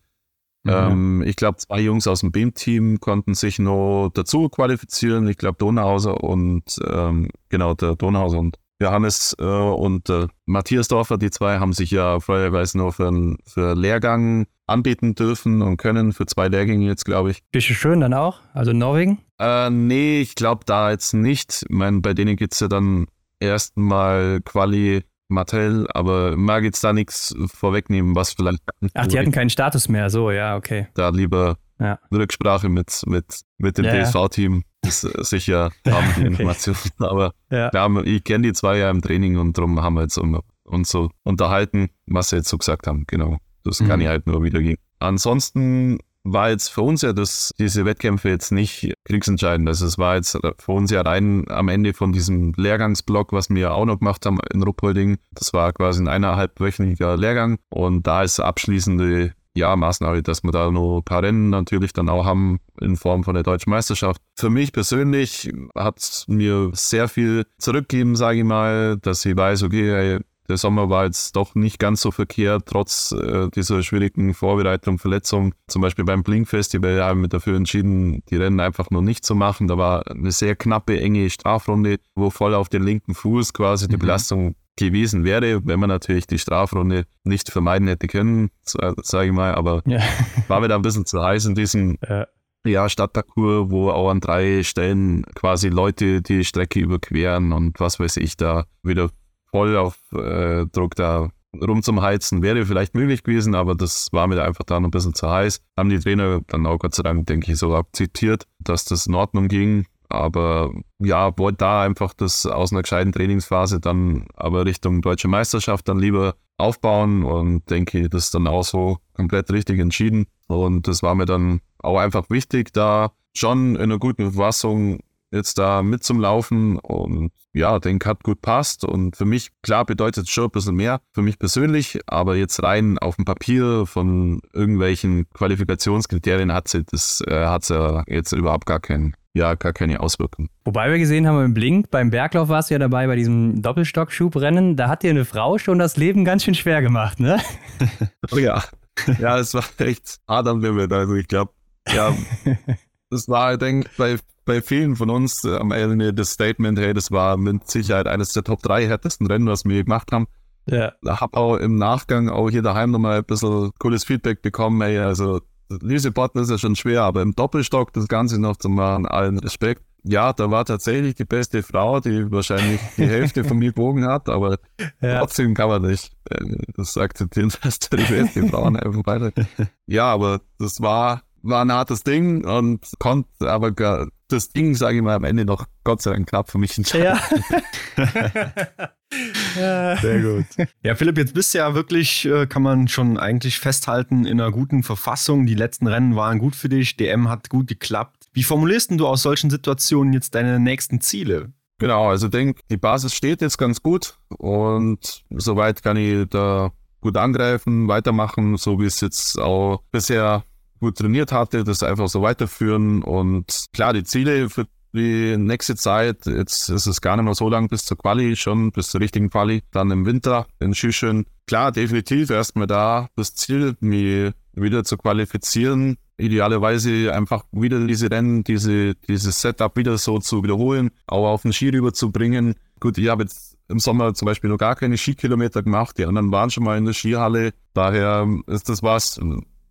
Mhm. Ähm, ich glaube, zwei Jungs aus dem BIM-Team konnten sich noch dazu qualifizieren. Ich glaube, Donauhauser und ähm, genau, der Donauhauser und Johannes äh, und äh, Matthias Dorfer, die zwei haben sich ja freierweise nur für einen für Lehrgang anbieten dürfen und können für zwei Lehrgänge jetzt, glaube ich. Bist du schön dann auch? Also Norwegen? Äh, nee, ich glaube da jetzt nicht. Ich meine, bei denen geht es ja dann erstmal Quali Mattel, aber mag jetzt da nichts vorwegnehmen, was vielleicht. Ach, die hatten keinen Status mehr, so, ja, okay. Da lieber ja. Rücksprache mit, mit, mit dem ja, DSV-Team ist sicher haben die Informationen. okay. Aber ja. klar, ich kenne die zwei ja im Training und darum haben wir jetzt uns so unterhalten, was sie jetzt so gesagt haben. Genau. Das mhm. kann ich halt nur wiedergeben. Ansonsten war jetzt für uns ja das, diese Wettkämpfe jetzt nicht kriegsentscheidend. Also es war jetzt für uns ja rein am Ende von diesem Lehrgangsblock, was wir auch noch gemacht haben in Ruppolding. Das war quasi ein eineinhalbwöchentlicher Lehrgang und da ist abschließende ja, Maßnahme, dass wir da noch ein paar Rennen natürlich dann auch haben in Form von der deutschen Meisterschaft. Für mich persönlich hat es mir sehr viel zurückgegeben, sage ich mal, dass ich weiß, okay, der Sommer war jetzt doch nicht ganz so verkehrt, trotz äh, dieser schwierigen Vorbereitung, Verletzung. Zum Beispiel beim Blink Festival haben wir dafür entschieden, die Rennen einfach nur nicht zu machen. Da war eine sehr knappe, enge Strafrunde, wo voll auf den linken Fuß quasi die mhm. Belastung gewesen wäre, wenn man natürlich die Strafrunde nicht vermeiden hätte können, sage ich mal. Aber ja. war mir da ein bisschen zu heiß in diesem ja. Ja, Stadtparcours, wo auch an drei Stellen quasi Leute die Strecke überqueren und was weiß ich da wieder voll auf äh, Druck da rum zum Heizen wäre vielleicht möglich gewesen, aber das war mir einfach dann ein bisschen zu heiß. Haben die Trainer dann auch Gott sei Dank, denke ich, so akzeptiert, dass das in Ordnung ging. Aber ja, wollte da einfach das aus einer gescheiten Trainingsphase dann aber Richtung deutsche Meisterschaft dann lieber aufbauen und denke, das ist dann auch so komplett richtig entschieden. Und das war mir dann auch einfach wichtig, da schon in einer guten Verfassung jetzt da mit zum Laufen und ja, denke, hat gut passt. Und für mich, klar, bedeutet es schon ein bisschen mehr für mich persönlich, aber jetzt rein auf dem Papier von irgendwelchen Qualifikationskriterien hat sie, das äh, hat sie jetzt überhaupt gar keinen ja, gar keine Auswirkungen. Wobei wir gesehen haben im Blink, beim Berglauf warst du ja dabei bei diesem Doppelstockschubrennen, da hat dir eine Frau schon das Leben ganz schön schwer gemacht, ne? oh ja. Ja, es war echt hart am Limit. Also ich glaube, ja, das war, ich denke, bei, bei vielen von uns äh, am Ende das Statement, hey, das war mit Sicherheit eines der Top 3 härtesten Rennen, was wir gemacht haben. Ja. Da habe auch im Nachgang auch hier daheim nochmal ein bisschen cooles Feedback bekommen, hey, also Lise Botten ist ja schon schwer, aber im Doppelstock das Ganze noch zu machen, allen Respekt. Ja, da war tatsächlich die beste Frau, die wahrscheinlich die Hälfte von mir gebogen hat, aber ja. trotzdem kann man nicht äh, das akzeptieren, dass da die beste Frau einfach weiter. Ja, aber das war, war ein hartes Ding und konnte aber das Ding, sage ich mal, am Ende noch Gott sei Dank knapp für mich entscheiden. Ja. Sehr gut. Ja, Philipp, jetzt bist du ja wirklich, äh, kann man schon eigentlich festhalten, in einer guten Verfassung. Die letzten Rennen waren gut für dich, DM hat gut geklappt. Wie formulierst du aus solchen Situationen jetzt deine nächsten Ziele? Genau, also denke, die Basis steht jetzt ganz gut und soweit kann ich da gut angreifen, weitermachen, so wie es jetzt auch bisher gut trainiert hatte, das einfach so weiterführen und klar, die Ziele für die nächste Zeit. Jetzt ist es gar nicht mehr so lang bis zur Quali, schon bis zur richtigen Quali. Dann im Winter in Schüchen. Klar, definitiv erstmal da das Ziel, mich wieder zu qualifizieren. Idealerweise einfach wieder diese Rennen, diese, dieses Setup wieder so zu wiederholen, auch auf den Ski rüber zu bringen. Gut, ich habe jetzt im Sommer zum Beispiel noch gar keine Skikilometer gemacht. Die anderen waren schon mal in der Skihalle. Daher ist das was,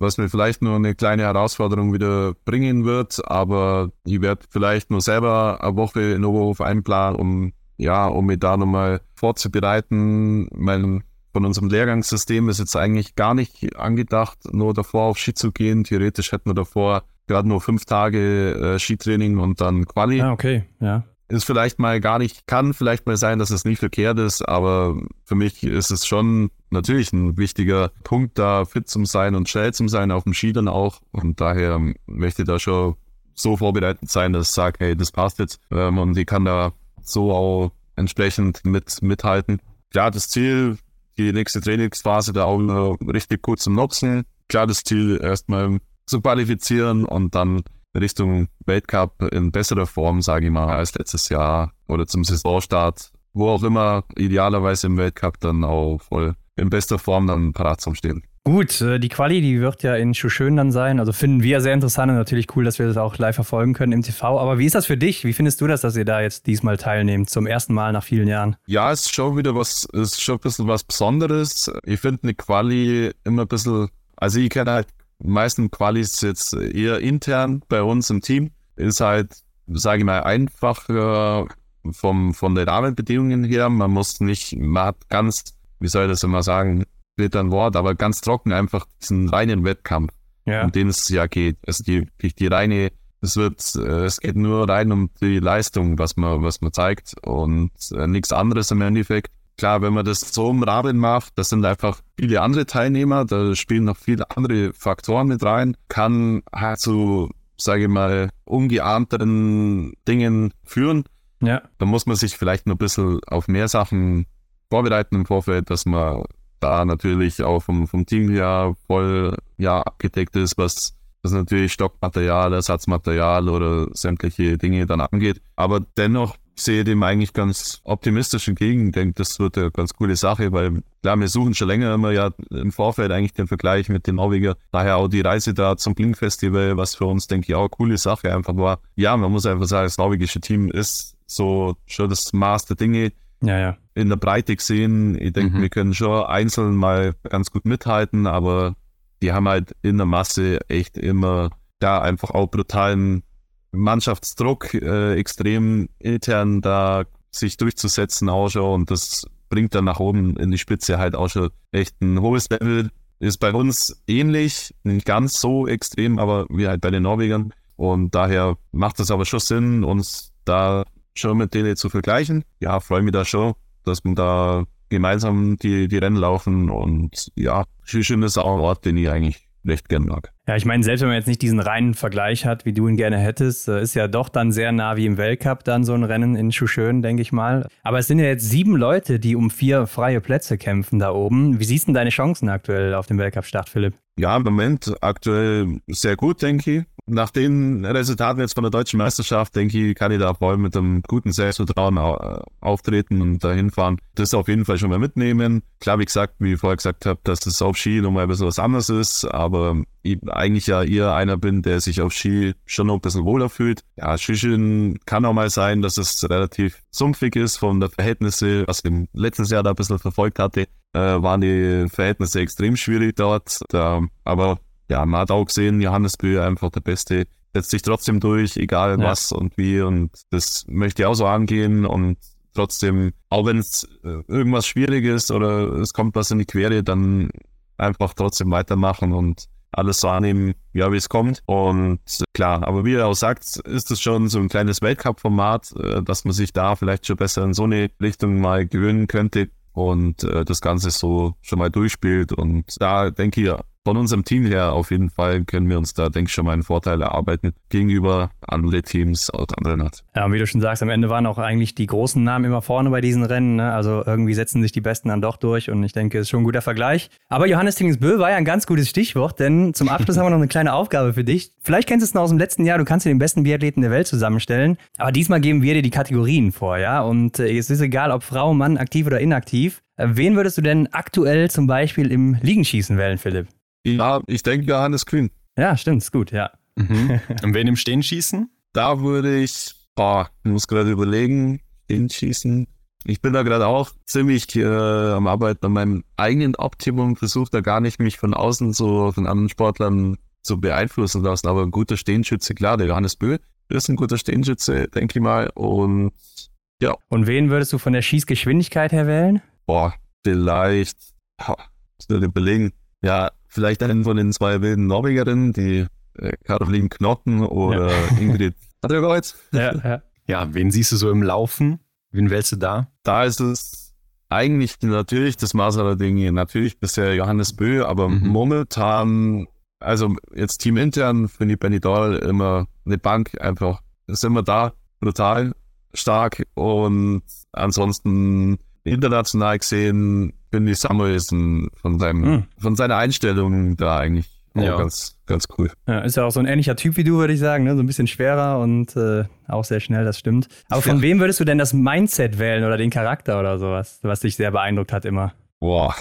was mir vielleicht nur eine kleine Herausforderung wieder bringen wird, aber ich werde vielleicht nur selber eine Woche in Oberhof einplanen, um ja, um mich da nochmal vorzubereiten. Mein, von unserem Lehrgangssystem ist jetzt eigentlich gar nicht angedacht, nur davor auf Ski zu gehen. Theoretisch hätten wir davor gerade nur fünf Tage äh, Skitraining und dann Quali. Ah, okay, ja ist vielleicht mal gar nicht, kann vielleicht mal sein, dass es nicht verkehrt ist, aber für mich ist es schon natürlich ein wichtiger Punkt, da fit zu sein und schnell zu sein, auf dem Ski dann auch. Und daher möchte ich da schon so vorbereitet sein, dass ich sage, hey, das passt jetzt. Ähm, und ich kann da so auch entsprechend mit, mithalten. Klar, das Ziel, die nächste Trainingsphase da auch richtig gut zu nutzen. Klar, das Ziel erstmal zu qualifizieren und dann Richtung Weltcup in besserer Form, sage ich mal, als letztes Jahr oder zum Saisonstart, wo auch immer, idealerweise im Weltcup dann auch voll in bester Form dann parat zum Stehen. Gut, äh, die Quali, die wird ja in Schuschön dann sein. Also finden wir sehr interessant und natürlich cool, dass wir das auch live verfolgen können im TV. Aber wie ist das für dich? Wie findest du das, dass ihr da jetzt diesmal teilnehmt, zum ersten Mal nach vielen Jahren? Ja, es ist schon wieder was, ist schon ein bisschen was Besonderes. Ich finde eine Quali immer ein bisschen, also ich kenne halt meisten Qualis jetzt eher intern bei uns im Team. Ist halt, sage ich mal, einfacher vom, von den Rahmenbedingungen her. Man muss nicht, man hat ganz, wie soll ich das immer sagen, wird ein Wort, aber ganz trocken einfach diesen reinen Wettkampf, ja. um den es ja geht. Also die, die, reine, es wird, es geht nur rein um die Leistung, was man, was man zeigt und äh, nichts anderes im Endeffekt klar, wenn man das so im Rahmen macht, das sind einfach viele andere Teilnehmer, da spielen noch viele andere Faktoren mit rein, kann halt zu, sage ich mal, ungeahnteren Dingen führen. Ja. Da muss man sich vielleicht noch ein bisschen auf mehr Sachen vorbereiten im Vorfeld, dass man da natürlich auch vom, vom Team her voll ja, abgedeckt ist, was das natürlich Stockmaterial, Ersatzmaterial oder sämtliche Dinge dann angeht. Aber dennoch sehe dem eigentlich ganz optimistisch entgegen. Ich denke, das wird eine ganz coole Sache, weil klar, wir suchen schon länger immer ja im Vorfeld eigentlich den Vergleich mit den Norweger. Daher auch die Reise da zum Blink Festival, was für uns, denke ich, auch eine coole Sache einfach war. Ja, man muss einfach sagen, das norwegische Team ist so schon das Maß der Dinge. Ja, ja. In der Breite gesehen, ich denke, mhm. wir können schon einzeln mal ganz gut mithalten, aber die haben halt in der Masse echt immer da einfach auch brutalen Mannschaftsdruck äh, extrem intern da sich durchzusetzen auch schon und das bringt dann nach oben in die Spitze halt auch schon echt ein hohes Level. Ist bei uns ähnlich, nicht ganz so extrem, aber wie halt bei den Norwegern. Und daher macht es aber schon Sinn, uns da schon mit denen zu vergleichen. Ja, freue mich da schon, dass wir da gemeinsam die, die Rennen laufen und ja, Schüchen ist auch ein Ort, den ich eigentlich recht gern mag. Ja, ich meine, selbst wenn man jetzt nicht diesen reinen Vergleich hat, wie du ihn gerne hättest, äh, ist ja doch dann sehr nah wie im Weltcup dann so ein Rennen in Schuschön, denke ich mal. Aber es sind ja jetzt sieben Leute, die um vier freie Plätze kämpfen da oben. Wie siehst du deine Chancen aktuell auf dem Weltcup-Start, Philipp? Ja, im Moment aktuell sehr gut, denke ich. Nach den Resultaten jetzt von der deutschen Meisterschaft, denke ich, kann ich da voll mit einem guten Selbstvertrauen auftreten und dahin fahren. Das auf jeden Fall schon mal mitnehmen. Klar, wie gesagt, wie ich vorher gesagt habe, dass das auf Ski nochmal ein bisschen was anderes ist, aber ich eigentlich ja eher einer bin, der sich auf Ski schon noch ein bisschen wohler fühlt. Ja, Skischön kann auch mal sein, dass es relativ sumpfig ist von der Verhältnisse, was ich im letzten Jahr da ein bisschen verfolgt hatte äh, waren die Verhältnisse extrem schwierig dort. Da, aber ja, man hat auch gesehen, Johannes Bö einfach der Beste, setzt sich trotzdem durch, egal ja. was und wie. Und das möchte ich auch so angehen. Und trotzdem, auch wenn es äh, irgendwas schwierig ist oder es kommt was in die Quere, dann einfach trotzdem weitermachen und alles so annehmen, ja, wie es kommt. Und klar, aber wie er auch sagt, ist es schon so ein kleines Weltcup-Format, äh, dass man sich da vielleicht schon besser in so eine Richtung mal gewöhnen könnte und äh, das Ganze so schon mal durchspielt. Und da denke ich, von unserem Team her auf jeden Fall können wir uns da, denke ich, schon mal einen Vorteil erarbeiten gegenüber anderen Teams aus anderen Art. Ja, und wie du schon sagst, am Ende waren auch eigentlich die großen Namen immer vorne bei diesen Rennen. Ne? Also irgendwie setzen sich die Besten dann doch durch und ich denke, es ist schon ein guter Vergleich. Aber Johannes Tingesbö war ja ein ganz gutes Stichwort, denn zum Abschluss haben wir noch eine kleine Aufgabe für dich. Vielleicht kennst du es noch aus dem letzten Jahr, du kannst dir den besten Biathleten der Welt zusammenstellen, aber diesmal geben wir dir die Kategorien vor, ja? Und äh, es ist egal, ob Frau, Mann, aktiv oder inaktiv. Äh, wen würdest du denn aktuell zum Beispiel im Liegenschießen wählen, Philipp? Ja, ich denke Johannes Kühn. Ja, stimmt, ist gut, ja. Mhm. Und wen im Stehen schießen? Da würde ich, boah, ich muss gerade überlegen, Stehen schießen. Ich bin da gerade auch ziemlich äh, am Arbeiten an meinem eigenen Optimum, versuche da gar nicht mich von außen so von anderen Sportlern zu beeinflussen lassen, aber ein guter Stehenschütze, klar, der Johannes Böhl ist ein guter Stehenschütze, denke ich mal. Und ja. Und wen würdest du von der Schießgeschwindigkeit her wählen? Boah, vielleicht, boah, muss ich überlegen. Ja, vielleicht einen von den zwei wilden Norwegerinnen, die äh, Caroline Knotten oder ja. Ingrid Adlerkreuz. Ja, ja. ja, wen siehst du so im Laufen? Wen wählst du da? Da ist es eigentlich natürlich das Maß aller Dinge. Natürlich bisher Johannes Bö, aber mhm. momentan, also jetzt teamintern finde ich Benny Doll immer eine Bank einfach, ist immer da, brutal stark und ansonsten international gesehen finde ich Samuelson von, seinem, mhm. von seiner Einstellung da eigentlich ja. ganz, ganz cool. Ja, ist ja auch so ein ähnlicher Typ wie du, würde ich sagen, ne? so ein bisschen schwerer und äh, auch sehr schnell, das stimmt. Aber von ja. wem würdest du denn das Mindset wählen oder den Charakter oder sowas, was dich sehr beeindruckt hat immer? Boah,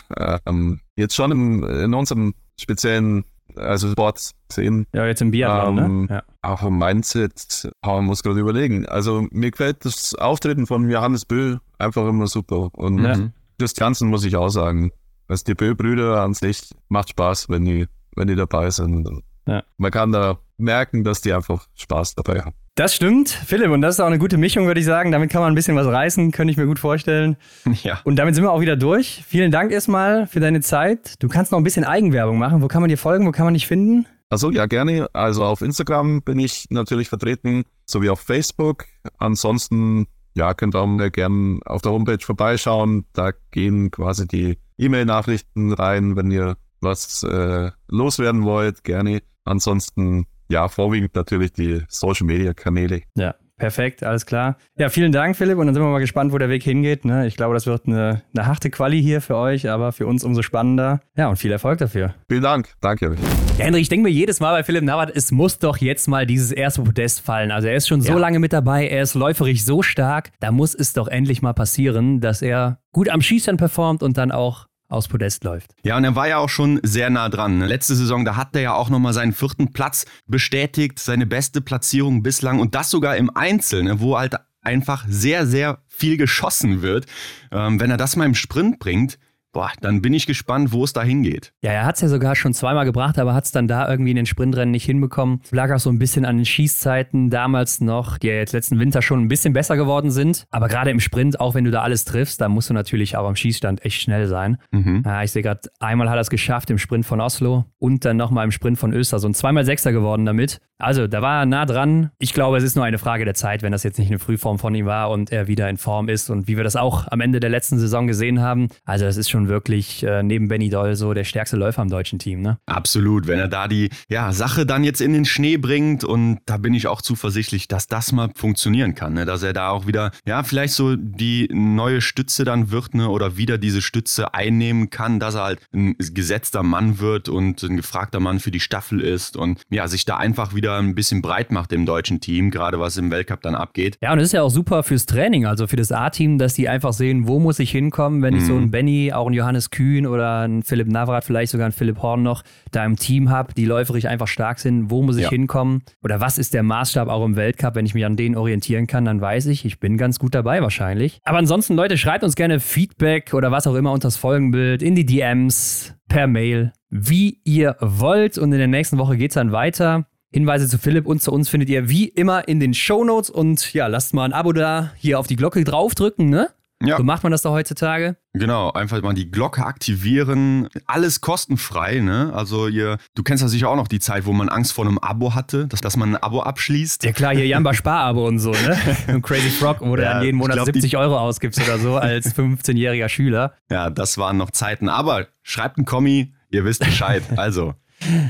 ähm, jetzt schon im, in unserem speziellen also Sport sehen. Ja, jetzt im Biathlon, ne? ähm, ne? Ja. Auch im Mindset, man muss gerade überlegen. Also mir gefällt das Auftreten von Johannes Böll einfach immer super. Und ja. das Ganze muss ich auch sagen. Also die Böll-Brüder an sich macht Spaß, wenn die, wenn die dabei sind. Ja. Man kann da merken, dass die einfach Spaß dabei haben. Das stimmt, Philipp, und das ist auch eine gute Mischung, würde ich sagen. Damit kann man ein bisschen was reißen, könnte ich mir gut vorstellen. Ja. Und damit sind wir auch wieder durch. Vielen Dank erstmal für deine Zeit. Du kannst noch ein bisschen Eigenwerbung machen. Wo kann man dir folgen? Wo kann man dich finden? Also ja, gerne. Also auf Instagram bin ich natürlich vertreten, sowie auf Facebook. Ansonsten, ja, könnt ihr auch gerne auf der Homepage vorbeischauen. Da gehen quasi die E-Mail-Nachrichten rein, wenn ihr was äh, loswerden wollt, gerne. Ansonsten ja, vorwiegend natürlich die Social Media Kanäle. Ja, perfekt, alles klar. Ja, vielen Dank, Philipp. Und dann sind wir mal gespannt, wo der Weg hingeht. Ne? Ich glaube, das wird eine, eine harte Quali hier für euch, aber für uns umso spannender. Ja, und viel Erfolg dafür. Vielen Dank. Danke. Ja, Henry, ich denke mir jedes Mal bei Philipp Navrat, es muss doch jetzt mal dieses erste Podest fallen. Also er ist schon so ja. lange mit dabei, er ist läuferisch so stark. Da muss es doch endlich mal passieren, dass er gut am Schießern performt und dann auch aus Podest läuft. Ja, und er war ja auch schon sehr nah dran. Letzte Saison, da hat er ja auch nochmal seinen vierten Platz bestätigt, seine beste Platzierung bislang und das sogar im Einzel, ne, wo halt einfach sehr, sehr viel geschossen wird. Ähm, wenn er das mal im Sprint bringt, Boah, dann bin ich gespannt, wo es da hingeht. Ja, er hat es ja sogar schon zweimal gebracht, aber hat es dann da irgendwie in den Sprintrennen nicht hinbekommen. Lag auch so ein bisschen an den Schießzeiten damals noch, die ja jetzt letzten Winter schon ein bisschen besser geworden sind. Aber gerade im Sprint, auch wenn du da alles triffst, da musst du natürlich auch am Schießstand echt schnell sein. Mhm. Ja, ich sehe gerade, einmal hat er es geschafft im Sprint von Oslo und dann nochmal im Sprint von Öster. So ein zweimal Sechster geworden damit. Also, da war er nah dran. Ich glaube, es ist nur eine Frage der Zeit, wenn das jetzt nicht eine Frühform von ihm war und er wieder in Form ist und wie wir das auch am Ende der letzten Saison gesehen haben. Also, das ist schon nun wirklich äh, neben Benny Doll so der stärkste Läufer im deutschen Team, ne? Absolut, wenn er da die ja, Sache dann jetzt in den Schnee bringt und da bin ich auch zuversichtlich, dass das mal funktionieren kann, ne? dass er da auch wieder, ja, vielleicht so die neue Stütze dann wird ne? oder wieder diese Stütze einnehmen kann, dass er halt ein gesetzter Mann wird und ein gefragter Mann für die Staffel ist und ja, sich da einfach wieder ein bisschen breit macht im deutschen Team, gerade was im Weltcup dann abgeht. Ja, und es ist ja auch super fürs Training, also für das A-Team, dass die einfach sehen, wo muss ich hinkommen, wenn ich so einen Benny, auch einen Johannes Kühn oder einen Philipp Navrat, vielleicht sogar einen Philipp Horn noch da im Team habe, die läuferisch einfach stark sind, wo muss ich Ja. hinkommen oder was ist der Maßstab auch im Weltcup, wenn ich mich an denen orientieren kann, dann weiß ich, ich bin ganz gut dabei wahrscheinlich. Aber ansonsten, Leute, schreibt uns gerne Feedback oder was auch immer unter das Folgenbild in die DMs, per Mail, wie ihr wollt und in der nächsten Woche geht es dann weiter. Hinweise zu Philipp und zu uns findet ihr wie immer in den Shownotes und ja, lasst mal ein Abo da, hier auf die Glocke draufdrücken, ne? Ja. So macht man das doch heutzutage. Genau, einfach mal die Glocke aktivieren. Alles kostenfrei, ne? Also ihr, du kennst ja sicher auch noch die Zeit, wo man Angst vor einem Abo hatte, dass, dass man ein Abo abschließt. Ja klar, hier Jamba Sparabo und so, ne? Und Crazy Frog, wo du Ja, dann jeden Monat glaub, die- 70 Euro ausgibst oder so als 15-jähriger Schüler. Ja, das waren noch Zeiten. Aber schreibt einen Kommi, ihr wisst Bescheid. Also,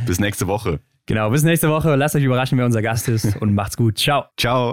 bis nächste Woche. Genau, bis nächste Woche. Lasst euch überraschen, wer unser Gast ist und macht's gut. Ciao. Ciao.